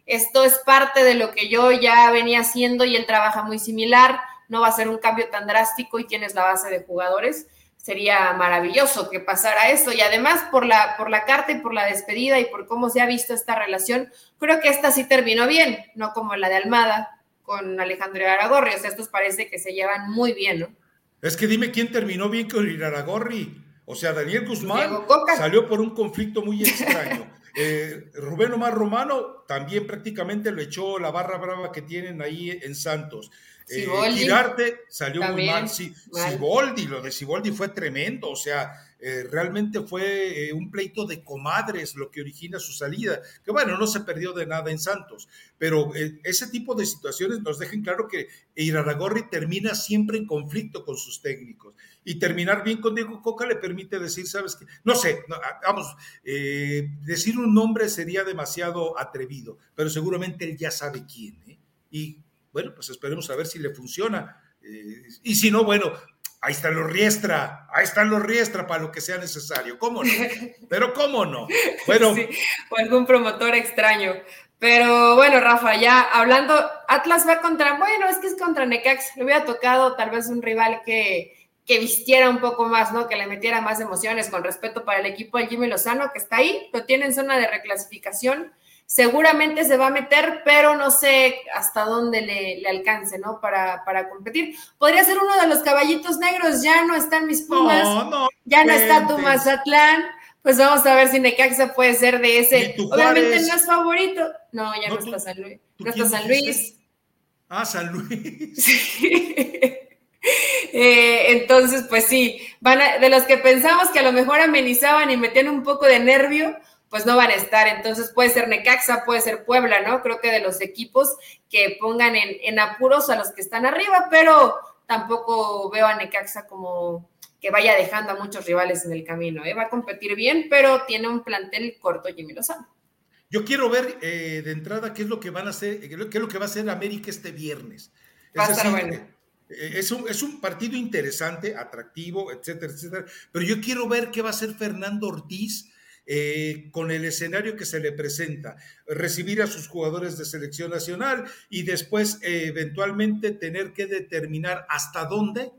esto es parte de lo que yo ya venía haciendo y él trabaja muy similar no va a ser un cambio tan drástico y tienes la base de jugadores. Sería maravilloso que pasara eso. Y además, por la, por la carta y por la despedida y por cómo se ha visto esta relación, creo que esta sí terminó bien, no como la de Almada con Alejandro Aragorri. O sea, estos parece que se llevan muy bien, ¿no? Es que dime quién terminó bien con Aragorri. O sea, Daniel Guzmán salió por un conflicto muy extraño. Eh, Rubén Omar Romano también prácticamente lo echó la barra brava que tienen ahí en Santos. Eh, Girarte salió muy mal. Sí, Siboldi, lo de Siboldi fue tremendo, o sea, eh, realmente fue eh, un pleito de comadres lo que origina su salida, que bueno, no se perdió de nada en Santos, pero ese tipo de situaciones nos dejan claro que Iraragorri termina siempre en conflicto con sus técnicos y terminar bien con Diego Coca le permite decir, sabes qué, no sé, vamos, decir un nombre sería demasiado atrevido, pero seguramente él ya sabe quién, Y bueno, pues esperemos a ver si le funciona. Eh, y si no, bueno, ahí están los Riestra, ahí están los Riestra para lo que sea necesario. ¿Cómo no? Pero ¿cómo no? Bueno. Sí, o algún promotor extraño. Pero bueno, Rafa, ya hablando, Atlas va contra, bueno, es que es contra Necax, le hubiera tocado tal vez un rival que, que vistiera un poco más, ¿no? Que le metiera más emociones con respeto para el equipo de Jimmy Lozano, que está ahí, lo tiene en zona de reclasificación seguramente se va a meter, pero no sé hasta dónde le, alcance, ¿no? Para, para, competir. Podría ser uno de los caballitos negros, ya no están mis Pumas, ya no está tu Mazatlán, pues vamos a ver si Necaxa puede ser de ese. Obviamente no es favorito. No, ya no, está San Luis. No está San Luis. Ah, San Luis. Eh, entonces, pues sí, van de los que pensamos que a lo mejor amenizaban y metían un poco de nervio, pues no van a estar. Entonces puede ser Necaxa, puede ser Puebla, ¿no? Creo que de los equipos que pongan en, apuros a los que están arriba, pero tampoco veo a Necaxa como que vaya dejando a muchos rivales en el camino. ¿eh? Va a competir bien, pero tiene un plantel corto Jimmy Lozano. Yo quiero ver eh, de entrada qué es lo que van a hacer, qué es lo que va a hacer América este viernes. Va a estar bueno. Eh, es un, es un partido interesante, atractivo, etcétera, etcétera. Pero yo quiero ver qué va a hacer Fernando Ortiz eh, con el escenario que se le presenta, recibir a sus jugadores de selección nacional y después eh, eventualmente tener que determinar hasta dónde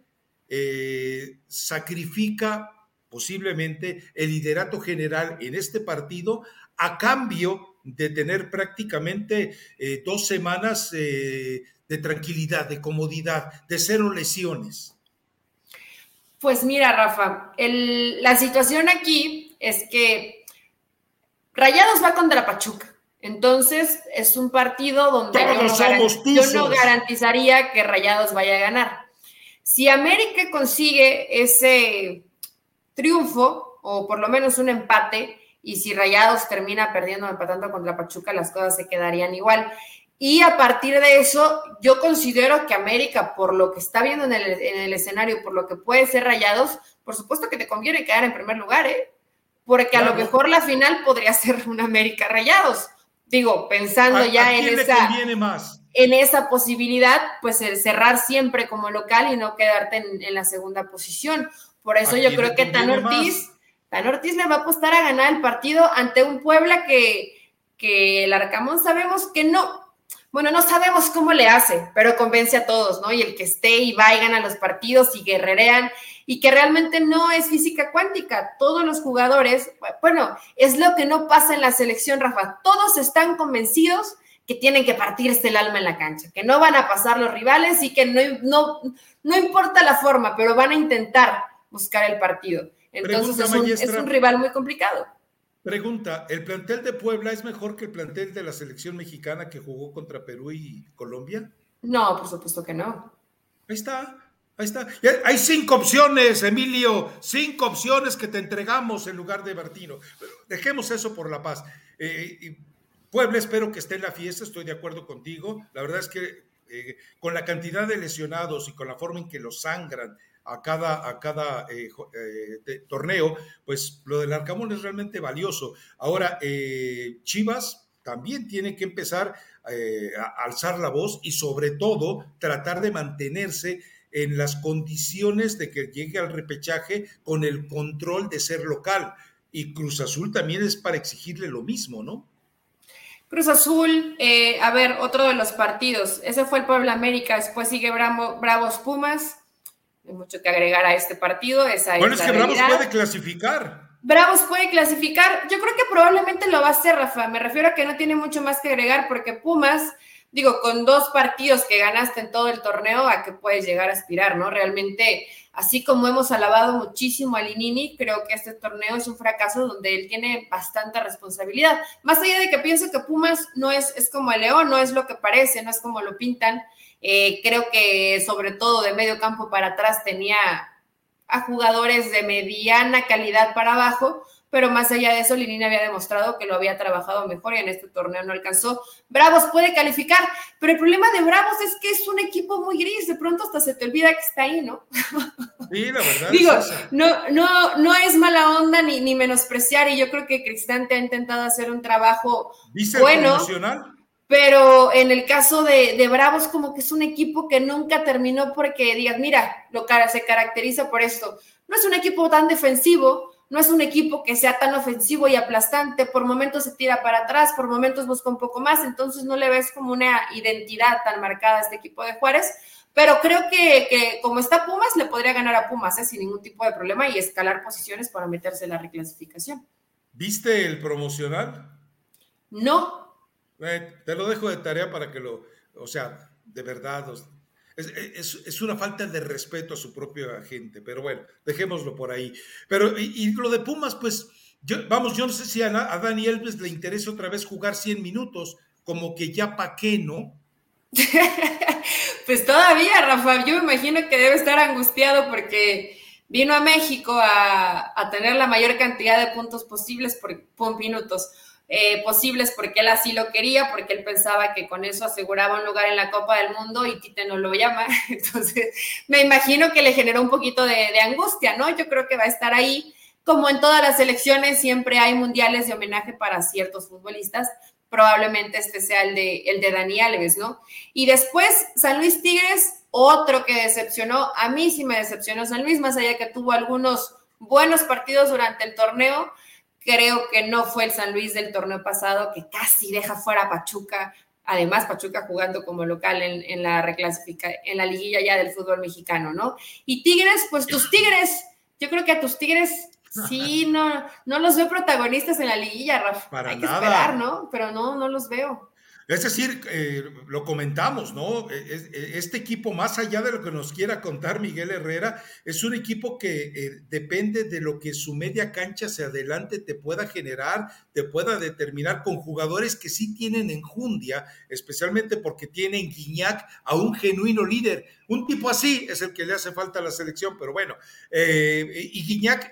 eh, sacrifica posiblemente el liderato general en este partido a cambio de tener prácticamente dos semanas de tranquilidad, de comodidad, de cero lesiones. Pues mira, Rafa, la situación aquí es que Rayados va contra Pachuca. Entonces, es un partido donde yo no, garantizaría que Rayados vaya a ganar. Si América consigue ese triunfo, o por lo menos un empate, y si Rayados termina perdiendo, empatando contra Pachuca, las cosas se quedarían igual. Y a partir de eso, yo considero que América, por lo que está viendo en el, en el escenario, por lo que puede ser Rayados, por supuesto que te conviene quedar en primer lugar, ¿eh? Porque a lo mejor la final podría ser un América Rayados digo, pensando ya en esa, en esa posibilidad, pues el cerrar siempre como local y no quedarte en, la segunda posición. Por eso yo creo que Tan Ortiz, Tan Ortiz le va a apostar a ganar el partido ante un Puebla que, que el Arcamón sabemos que no, bueno, no sabemos cómo le hace, pero convence a todos, ¿no? Y el que esté y va y gana los partidos y guerrerean y que realmente no es física cuántica. Todos los jugadores, bueno, es lo que no pasa en la selección, Rafa. Todos están convencidos que tienen que partirse el alma en la cancha, que no van a pasar los rivales y que no, no, no importa la forma, pero van a intentar buscar el partido. Entonces es un, es un rival muy complicado. Pregunta, ¿el plantel de Puebla es mejor que el plantel de la selección mexicana que jugó contra Perú y Colombia? No, por supuesto que no. Ahí está. Ahí está. Hay cinco opciones, Emilio, cinco opciones que te entregamos en lugar de Bertino. dejemos eso por la paz. Eh, Puebla, espero que esté en la fiesta, estoy de acuerdo contigo. La verdad es que eh, con la cantidad de lesionados y con la forma en que los sangran a cada, a cada eh, torneo, pues lo del Arcamón es realmente valioso. Ahora, Chivas también tiene que empezar a alzar la voz y sobre todo tratar de mantenerse en las condiciones de que llegue al repechaje con el control de ser local. Y Cruz Azul también es para exigirle lo mismo, ¿no? Cruz Azul, eh, a ver, otro de los partidos. Ese fue el Puebla América, después sigue Bravos Pumas. Hay mucho que agregar a este partido. Esa bueno, es, que Bravos puede clasificar. Bravos puede clasificar. Yo creo que probablemente lo va a hacer, Rafa. Me refiero a que no tiene mucho más que agregar porque Pumas digo, con dos partidos que ganaste en todo el torneo, ¿a qué puedes llegar a aspirar, no? Realmente, así como hemos alabado muchísimo a Linini, creo que este torneo es un fracaso donde él tiene bastante responsabilidad. Más allá de que pienso que Pumas no es, es como el León, no es lo que parece, no es como lo pintan. Eh, creo que sobre todo de medio campo para atrás tenía a jugadores de mediana calidad para abajo, pero más allá de eso, Linini había demostrado que lo había trabajado mejor y en este torneo no alcanzó. Bravos puede calificar, pero el problema de Bravos es que es un equipo muy gris, de pronto hasta se te olvida que está ahí, ¿no? Sí, la verdad. Digo, no, no, no es mala onda ni, ni menospreciar, y yo creo que Cristante ha intentado hacer un trabajo bueno. Pero en el caso de, de, Bravos, como que es un equipo que nunca terminó porque digas, mira, lo cara se caracteriza por esto. No es un equipo tan defensivo, no es un equipo que sea tan ofensivo y aplastante, por momentos se tira para atrás, por momentos busca un poco más, entonces no le ves como una identidad tan marcada a este equipo de Juárez, pero creo que, como está Pumas, le podría ganar a Pumas ¿eh? sin ningún tipo de problema y escalar posiciones para meterse en la reclasificación. ¿Viste el promocional? No. Eh, te lo dejo de tarea para que lo, o sea, de verdad, es, una falta de respeto a su propia gente, pero bueno, dejémoslo por ahí. Pero, y, lo de Pumas, pues, yo, vamos, yo no sé si a, a Dani le interesa otra vez jugar 100 minutos, como que ya pa' qué, ¿no? pues todavía, Rafa, yo me imagino que debe estar angustiado porque vino a México a, a tener la mayor cantidad de puntos posibles por, por minutos eh, posibles porque él así lo quería, porque él pensaba que con eso aseguraba un lugar en la Copa del Mundo y Tite no lo llama. Entonces, me imagino que le generó un poquito de, angustia, ¿no? Yo creo que va a estar ahí. Como en todas las elecciones, siempre hay mundiales de homenaje para ciertos futbolistas. Probablemente este sea de, el de Dani Alves, ¿no? Y después, San Luis Tigres, otro que decepcionó. A mí sí me decepcionó San Luis, más allá que tuvo algunos buenos partidos durante el torneo Creo que no fue el San Luis del torneo pasado que casi deja fuera a Pachuca. Además, Pachuca jugando como local en, la reclasifica, en la liguilla ya del fútbol mexicano, ¿no? Y Tigres, pues tus Tigres, yo creo que a tus Tigres sí, no, no los veo protagonistas en la liguilla, Rafa. Hay que esperar, ¿no? Pero no, no los veo. Es decir, eh, lo comentamos, ¿no? E, e, este equipo, más allá de lo que nos quiera contar Miguel Herrera, es un equipo que eh, depende de lo que su media cancha hacia adelante te pueda generar, te pueda determinar con jugadores que sí tienen enjundia, especialmente porque tienen Guiñac a un genuino líder. Un tipo así es el que le hace falta a la selección, pero bueno, eh, y Guiñac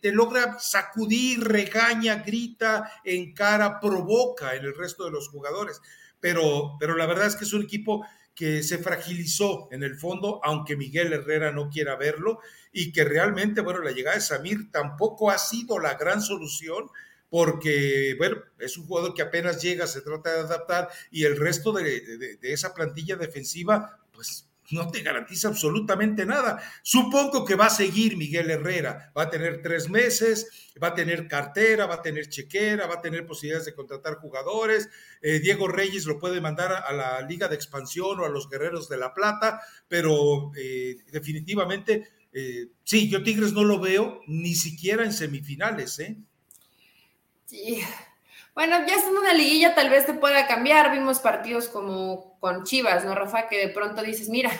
te logra sacudir, regaña, grita, encara, provoca en el resto de los jugadores. Pero, pero la verdad es que es un equipo que se fragilizó en el fondo, aunque Miguel Herrera no quiera verlo, y que realmente, bueno, la llegada de Samir tampoco ha sido la gran solución, porque, bueno, es un jugador que apenas llega, se trata de adaptar, y el resto de esa plantilla defensiva, pues no te garantiza absolutamente nada. Supongo que va a seguir Miguel Herrera, va a tener tres meses, va a tener cartera, va a tener chequera, va a tener posibilidades de contratar jugadores. Eh, Diego Reyes lo puede mandar a, la Liga de Expansión o a los Guerreros de la Plata, pero eh, definitivamente, eh, sí, yo Tigres no lo veo ni siquiera en semifinales, ¿eh? Sí, bueno, ya en una liguilla tal vez te pueda cambiar. Vimos partidos como con Chivas, ¿no, Rafa? Que de pronto dices, mira,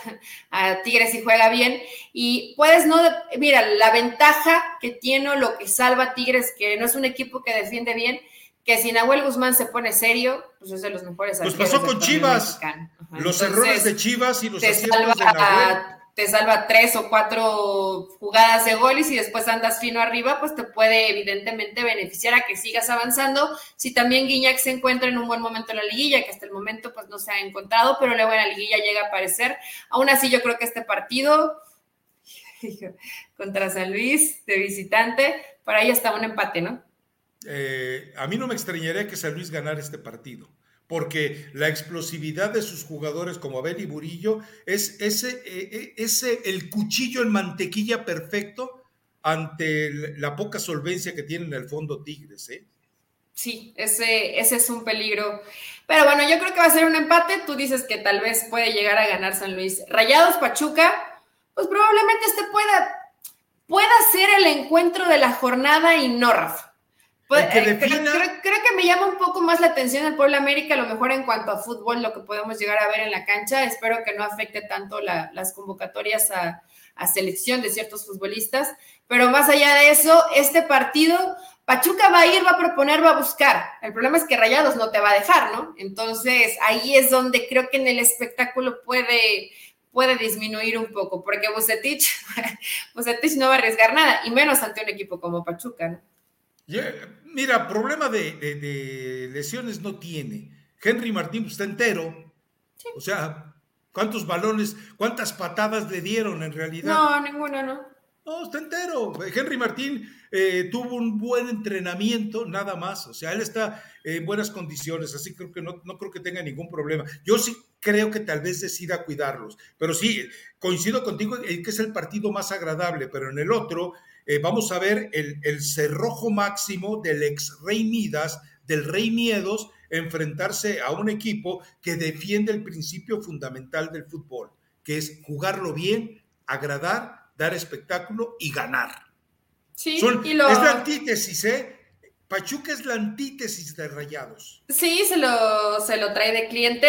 a Tigres sí juega bien. Y puedes no, mira, la ventaja que tiene lo que salva Tigres, que no es un equipo que defiende bien, que si Nahuel Guzmán se pone serio, pues es de los mejores. Pues pasó con Chivas. Los errores de Chivas y los aciertos de Nahuel te salva tres o cuatro jugadas de gol y después andas fino arriba, pues te puede evidentemente beneficiar a que sigas avanzando. Si también Guiñac se encuentra en un buen momento en la liguilla, que hasta el momento pues no se ha encontrado, pero luego en la liguilla llega a aparecer. Aún así yo creo que este partido contra San Luis de visitante, para ahí está un empate, ¿no? Eh, a mí no me extrañaría que San Luis ganara este partido porque la explosividad de sus jugadores como Abel y Burillo es ese, eh, eh, ese, el cuchillo en mantequilla perfecto ante la poca solvencia que tiene en el fondo Tigres. ¿eh? Sí, ese, ese es un peligro. Pero bueno, yo creo que va a ser un empate. Tú dices que tal vez puede llegar a ganar San Luis. Rayados Pachuca, pues probablemente este pueda, pueda ser el encuentro de la jornada y no, Rafa. Pues, eh, creo, que me llama un poco más la atención el Puebla América, a lo mejor en cuanto a fútbol, lo que podemos llegar a ver en la cancha. Espero que no afecte tanto las convocatorias a, selección de ciertos futbolistas. Pero más allá de eso, este partido, Pachuca va a ir, va a proponer, va a buscar. El problema es que Rayados no te va a dejar, ¿no? Entonces ahí es donde creo que en el espectáculo puede, puede disminuir un poco, porque Bucetich, Bucetich no va a arriesgar nada, y menos ante un equipo como Pachuca, ¿no? Mira, problema de, lesiones no tiene. Henry Martín está entero. O sea, ¿cuántos balones, cuántas patadas le dieron en realidad? No, ninguna, no. No, está entero. Henry Martín eh, tuvo un buen entrenamiento, nada más. O sea, él está en buenas condiciones, así creo que no, no creo que tenga ningún problema. Yo sí creo que tal vez decida cuidarlos, pero sí, coincido contigo en que es el partido más agradable, pero en el otro eh, vamos a ver el, cerrojo máximo del ex Rey Midas, del Rey Miedos, enfrentarse a un equipo que defiende el principio fundamental del fútbol, que es jugarlo bien, agradar, dar espectáculo y ganar. Sí, Es la antítesis, ¿eh? Pachuca es la antítesis de Rayados. Sí, se lo, se lo trae de cliente.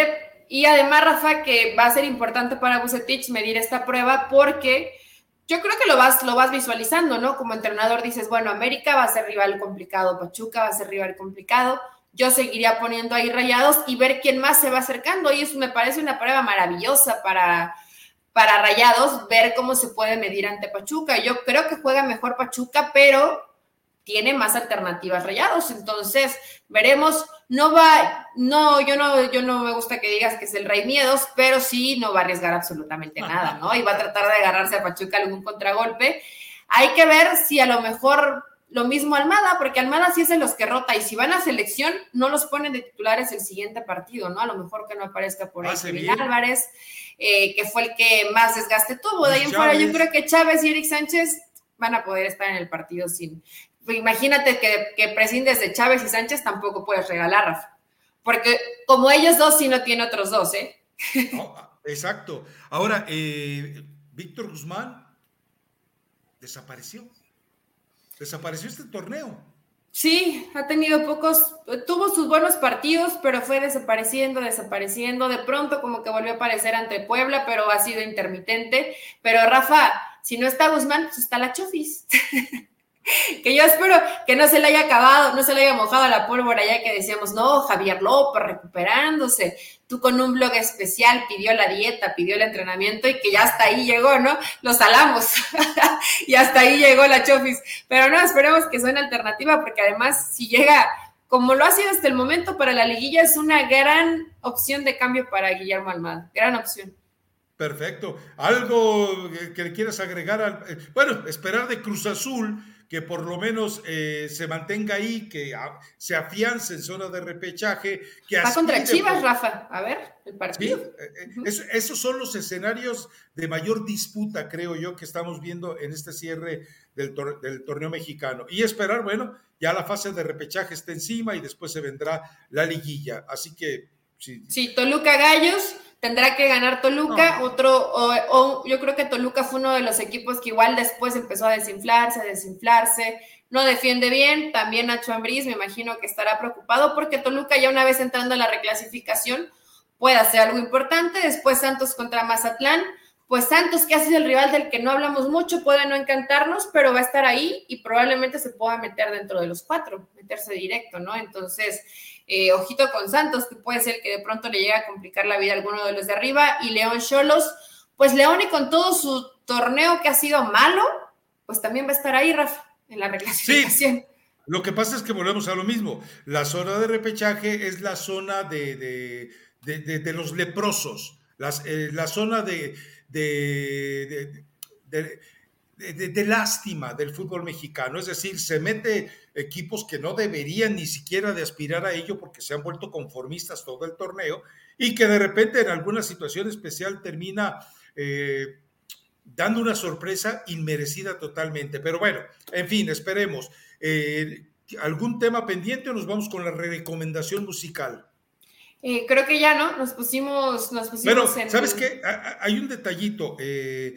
Y además, Rafa, que va a ser importante para Bucetich medir esta prueba porque yo creo que lo vas, lo vas visualizando, ¿no? Como entrenador dices, bueno, América va a ser rival complicado, Pachuca va a ser rival complicado, yo seguiría poniendo ahí rayados y ver quién más se va acercando. Y eso me parece una prueba maravillosa para, para rayados, ver cómo se puede medir ante Pachuca. Yo creo que juega mejor Pachuca, pero tiene más alternativas rayados. Entonces, veremos. No va, no, yo no, yo no me gusta que digas que es el rey miedos, pero sí no va a arriesgar absolutamente nada, ¿no? Y va a tratar de agarrarse a Pachuca algún contragolpe. Hay que ver si a lo mejor lo mismo Almada, porque Almada sí es de los que rota, y si van a selección, no los ponen de titulares el siguiente partido, ¿no? A lo mejor que no aparezca por ahí Kevin Álvarez, eh, que fue el que más desgaste tuvo. De ahí en fuera, yo creo que Chávez y Eric Sánchez van a poder estar en el partido sin, imagínate que, que prescindes de Chávez y Sánchez, tampoco puedes regalar, Rafa. Porque como ellos dos, sí no tiene otros dos, ¿eh? exacto. Ahora, eh, Víctor Guzmán desapareció. Desapareció este torneo. Sí, ha tenido pocos, tuvo sus buenos partidos, pero fue desapareciendo, desapareciendo. De pronto como que volvió a aparecer ante Puebla, pero ha sido intermitente. Pero Rafa, si no está Guzmán, pues está la Chofis. que yo espero que no se le haya acabado, no se le haya mojado la pólvora ya que decíamos, no, Javier López recuperándose, tú con un blog especial pidió la dieta, pidió el entrenamiento y que ya hasta ahí llegó, ¿no? Lo salamos y hasta ahí llegó la Chofis, pero no, esperemos que sea una alternativa porque además si llega, como lo ha sido hasta el momento para la liguilla, es una gran opción de cambio para Guillermo Almada, gran opción. Perfecto. ¿Algo que quieras agregar? Al, eh, bueno, esperar de Cruz Azul que por lo menos eh, se mantenga ahí, que se afiance en zona de repechaje. Que Va contra Chivas, Rafa. A ver, el partido. Eh, eh, esos son los escenarios de mayor disputa, creo yo, que estamos viendo en este cierre del, del torneo mexicano. Y esperar, bueno, ya la fase de repechaje está encima y después se vendrá la liguilla. Así que... Sí, sí Toluca Gallos tendrá que ganar Toluca, otro, o, yo creo que Toluca fue uno de los equipos que igual después empezó a desinflarse, a desinflarse, no defiende bien, también Nacho Ambriz me imagino que estará preocupado porque Toluca ya una vez entrando a la reclasificación puede hacer algo importante, después Santos contra Mazatlán, pues Santos, que ha sido el rival del que no hablamos mucho, puede no encantarnos, pero va a estar ahí y probablemente se pueda meter dentro de los cuatro, meterse directo, ¿no? Entonces, eh, ojito con Santos, que puede ser que de pronto le llegue a complicar la vida a alguno de los de arriba, y León Cholos, pues León y con todo su torneo que ha sido malo, pues también va a estar ahí, Rafa, en la reclasificación. Lo que pasa es que volvemos a lo mismo. La zona de repechaje es la zona de, de, los leprosos, las, eh, la zona de, de, de, lástima del fútbol mexicano. Es decir, se mete equipos que no deberían ni siquiera de aspirar a ello porque se han vuelto conformistas todo el torneo y que de repente en alguna situación especial termina eh, dando una sorpresa inmerecida totalmente. Pero bueno, en fin, esperemos. Eh, ¿Algún tema pendiente o nos vamos con la recomendación musical? Eh, creo que ya, ¿no? Nos pusimos, nos pusimos Pero, ¿sabes qué? Hay un detallito. Eh,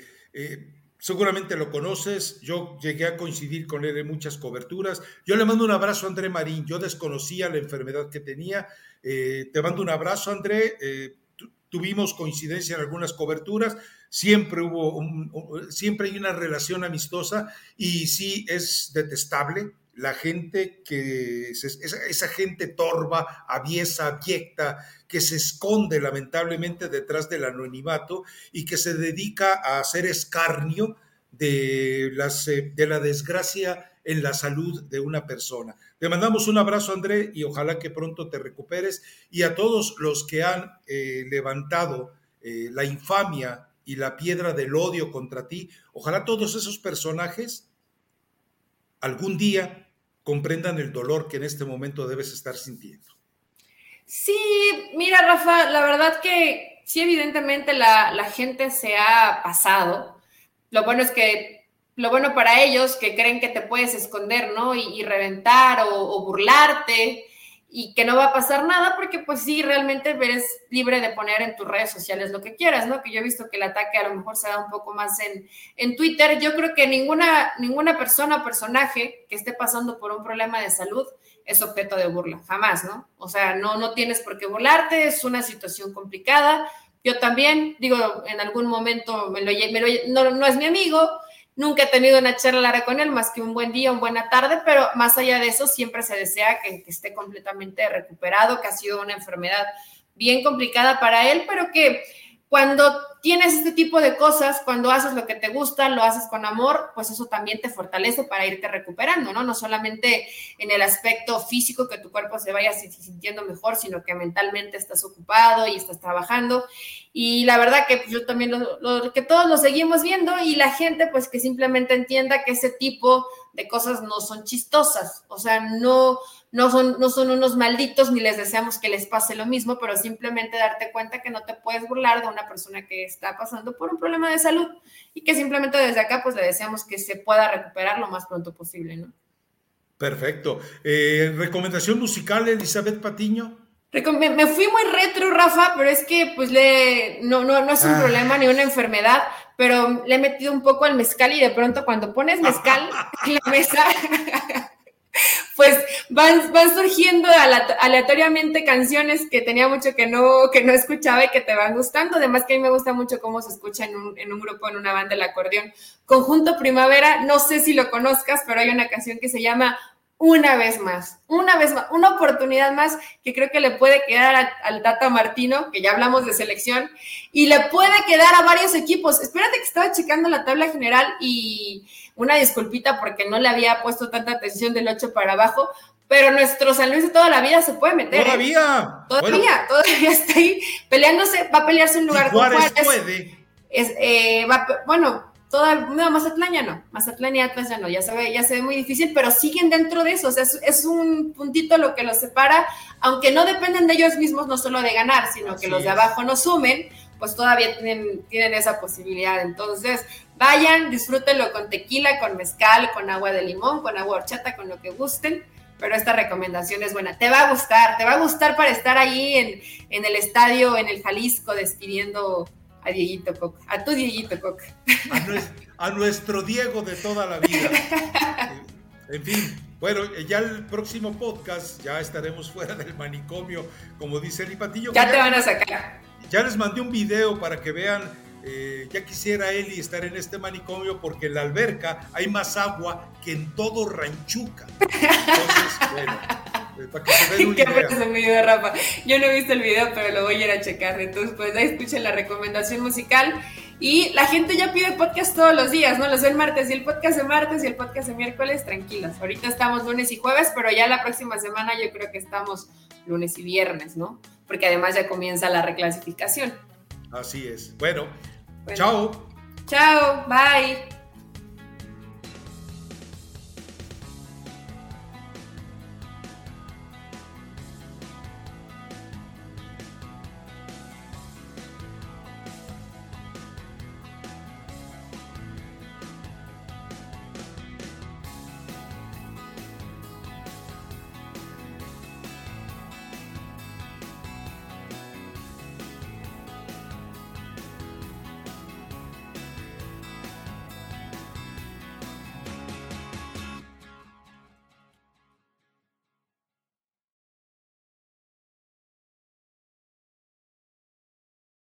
seguramente lo conoces, yo llegué a coincidir con él en muchas coberturas. Yo le mando un abrazo a André Marín, yo desconocía la enfermedad que tenía. Eh, te mando un abrazo, André. Eh, tuvimos coincidencia en algunas coberturas, siempre hubo, siempre hay una relación amistosa y sí es detestable la gente que, esa, gente torva, aviesa, abyecta, que se esconde lamentablemente detrás del anonimato y que se dedica a hacer escarnio de, eh, de la desgracia en la salud de una persona. Te mandamos un abrazo, André, y ojalá que pronto te recuperes. Y a todos los que han eh, levantado eh, la infamia y la piedra del odio contra ti, ojalá todos esos personajes algún día comprendan el dolor que en este momento debes estar sintiendo. Sí, mira, Rafa, la verdad que sí, evidentemente la, gente se ha pasado. Lo bueno es que, lo bueno para ellos que creen que te puedes esconder, ¿no? Y, reventar o, burlarte y que no va a pasar nada porque pues sí, realmente eres libre de poner en tus redes sociales lo que quieras, ¿no? Que yo he visto que el ataque a lo mejor se da un poco más en, en Twitter. Yo creo que ninguna, ninguna persona o personaje que esté pasando por un problema de salud es objeto de burla, jamás, ¿no? O sea, no, no tienes por qué burlarte, es una situación complicada. Yo también, digo, en algún momento me lo, me lo no, no es mi amigo, Nunca he tenido una charla con él, más que un buen día, una buena tarde, pero más allá de eso, siempre se desea que esté completamente recuperado, que ha sido una enfermedad bien complicada para él, pero que cuando tienes este tipo de cosas, cuando haces lo que te gusta, lo haces con amor, pues eso también te fortalece para irte recuperando, ¿no? No solamente en el aspecto físico, que tu cuerpo se vaya sintiendo mejor, sino que mentalmente estás ocupado y estás trabajando. Y la verdad que pues, yo también, lo, que todos lo seguimos viendo y la gente pues que simplemente entienda que ese tipo de cosas no son chistosas, o sea, no, no son, no son unos malditos ni les deseamos que les pase lo mismo, pero simplemente darte cuenta que no te puedes burlar de una persona que está pasando por un problema de salud y que simplemente desde acá pues le deseamos que se pueda recuperar lo más pronto posible, ¿no? Perfecto. Eh, ¿Recomendación musical, Elizabeth Patiño? Me, fui muy retro, Rafa, pero es que pues le, no, no, no es un ah. problema ni una enfermedad, pero le he metido un poco al mezcal y de pronto cuando pones mezcal en la mesa pues van, van surgiendo aleatoriamente canciones que tenía mucho que no, que no escuchaba y que te van gustando. Además que a mí me gusta mucho cómo se escucha en un, en un grupo, en una banda, el acordeón. Conjunto Primavera, no sé si lo conozcas, pero hay una canción que se llama una vez más, una vez más, una oportunidad más que creo que le puede quedar al Tata Martino, que ya hablamos de selección, y le puede quedar a varios equipos. Espérate que estaba checando la tabla general y una disculpita porque no le había puesto tanta atención del 8 para abajo, pero nuestro San Luis de toda la vida se puede meter. ¿eh? Todavía. Todavía, todavía está ahí peleándose, va a pelearse un lugar. Juárez, puede. Es, eh, bueno, toda, no, Mazatlán ya no, Mazatlán y Atlas ya no, ya se ve, ya se ve muy difícil, pero siguen dentro de eso, o sea, es, un puntito lo que los separa, aunque no dependen de ellos mismos, no solo de ganar, sino que los de abajo no sumen, pues todavía tienen, tienen esa posibilidad. Entonces, vayan, disfrútenlo con tequila, con mezcal, con agua de limón, con agua horchata, con lo que gusten. Pero esta recomendación es buena. Te va a gustar, te va a gustar para estar ahí en, en el estadio, en el Jalisco, despidiendo a Dieguito Coca, a tu Dieguito Coca. A, nuestro Diego de toda la vida. En fin, bueno, ya el próximo podcast ya estaremos fuera del manicomio, como dice el Patillo. Ya te van a sacar. Ya les mandé un video para que vean eh, ya quisiera Eli estar en este manicomio porque en la alberca hay más agua que en todo Ranchuca. Entonces, bueno, para que se den una idea. Rafa. Yo no he visto el video, pero lo voy a ir a checar. Entonces, pues ahí escuchen la recomendación musical. Y la gente ya pide podcast todos los días, ¿no? Los ven martes y el podcast de martes y el podcast de miércoles, tranquilos. Ahorita estamos lunes y jueves, pero ya la próxima semana yo creo que estamos lunes y viernes, ¿no? Porque además ya comienza la reclasificación. Así es. Bueno, chao. Chao, bye.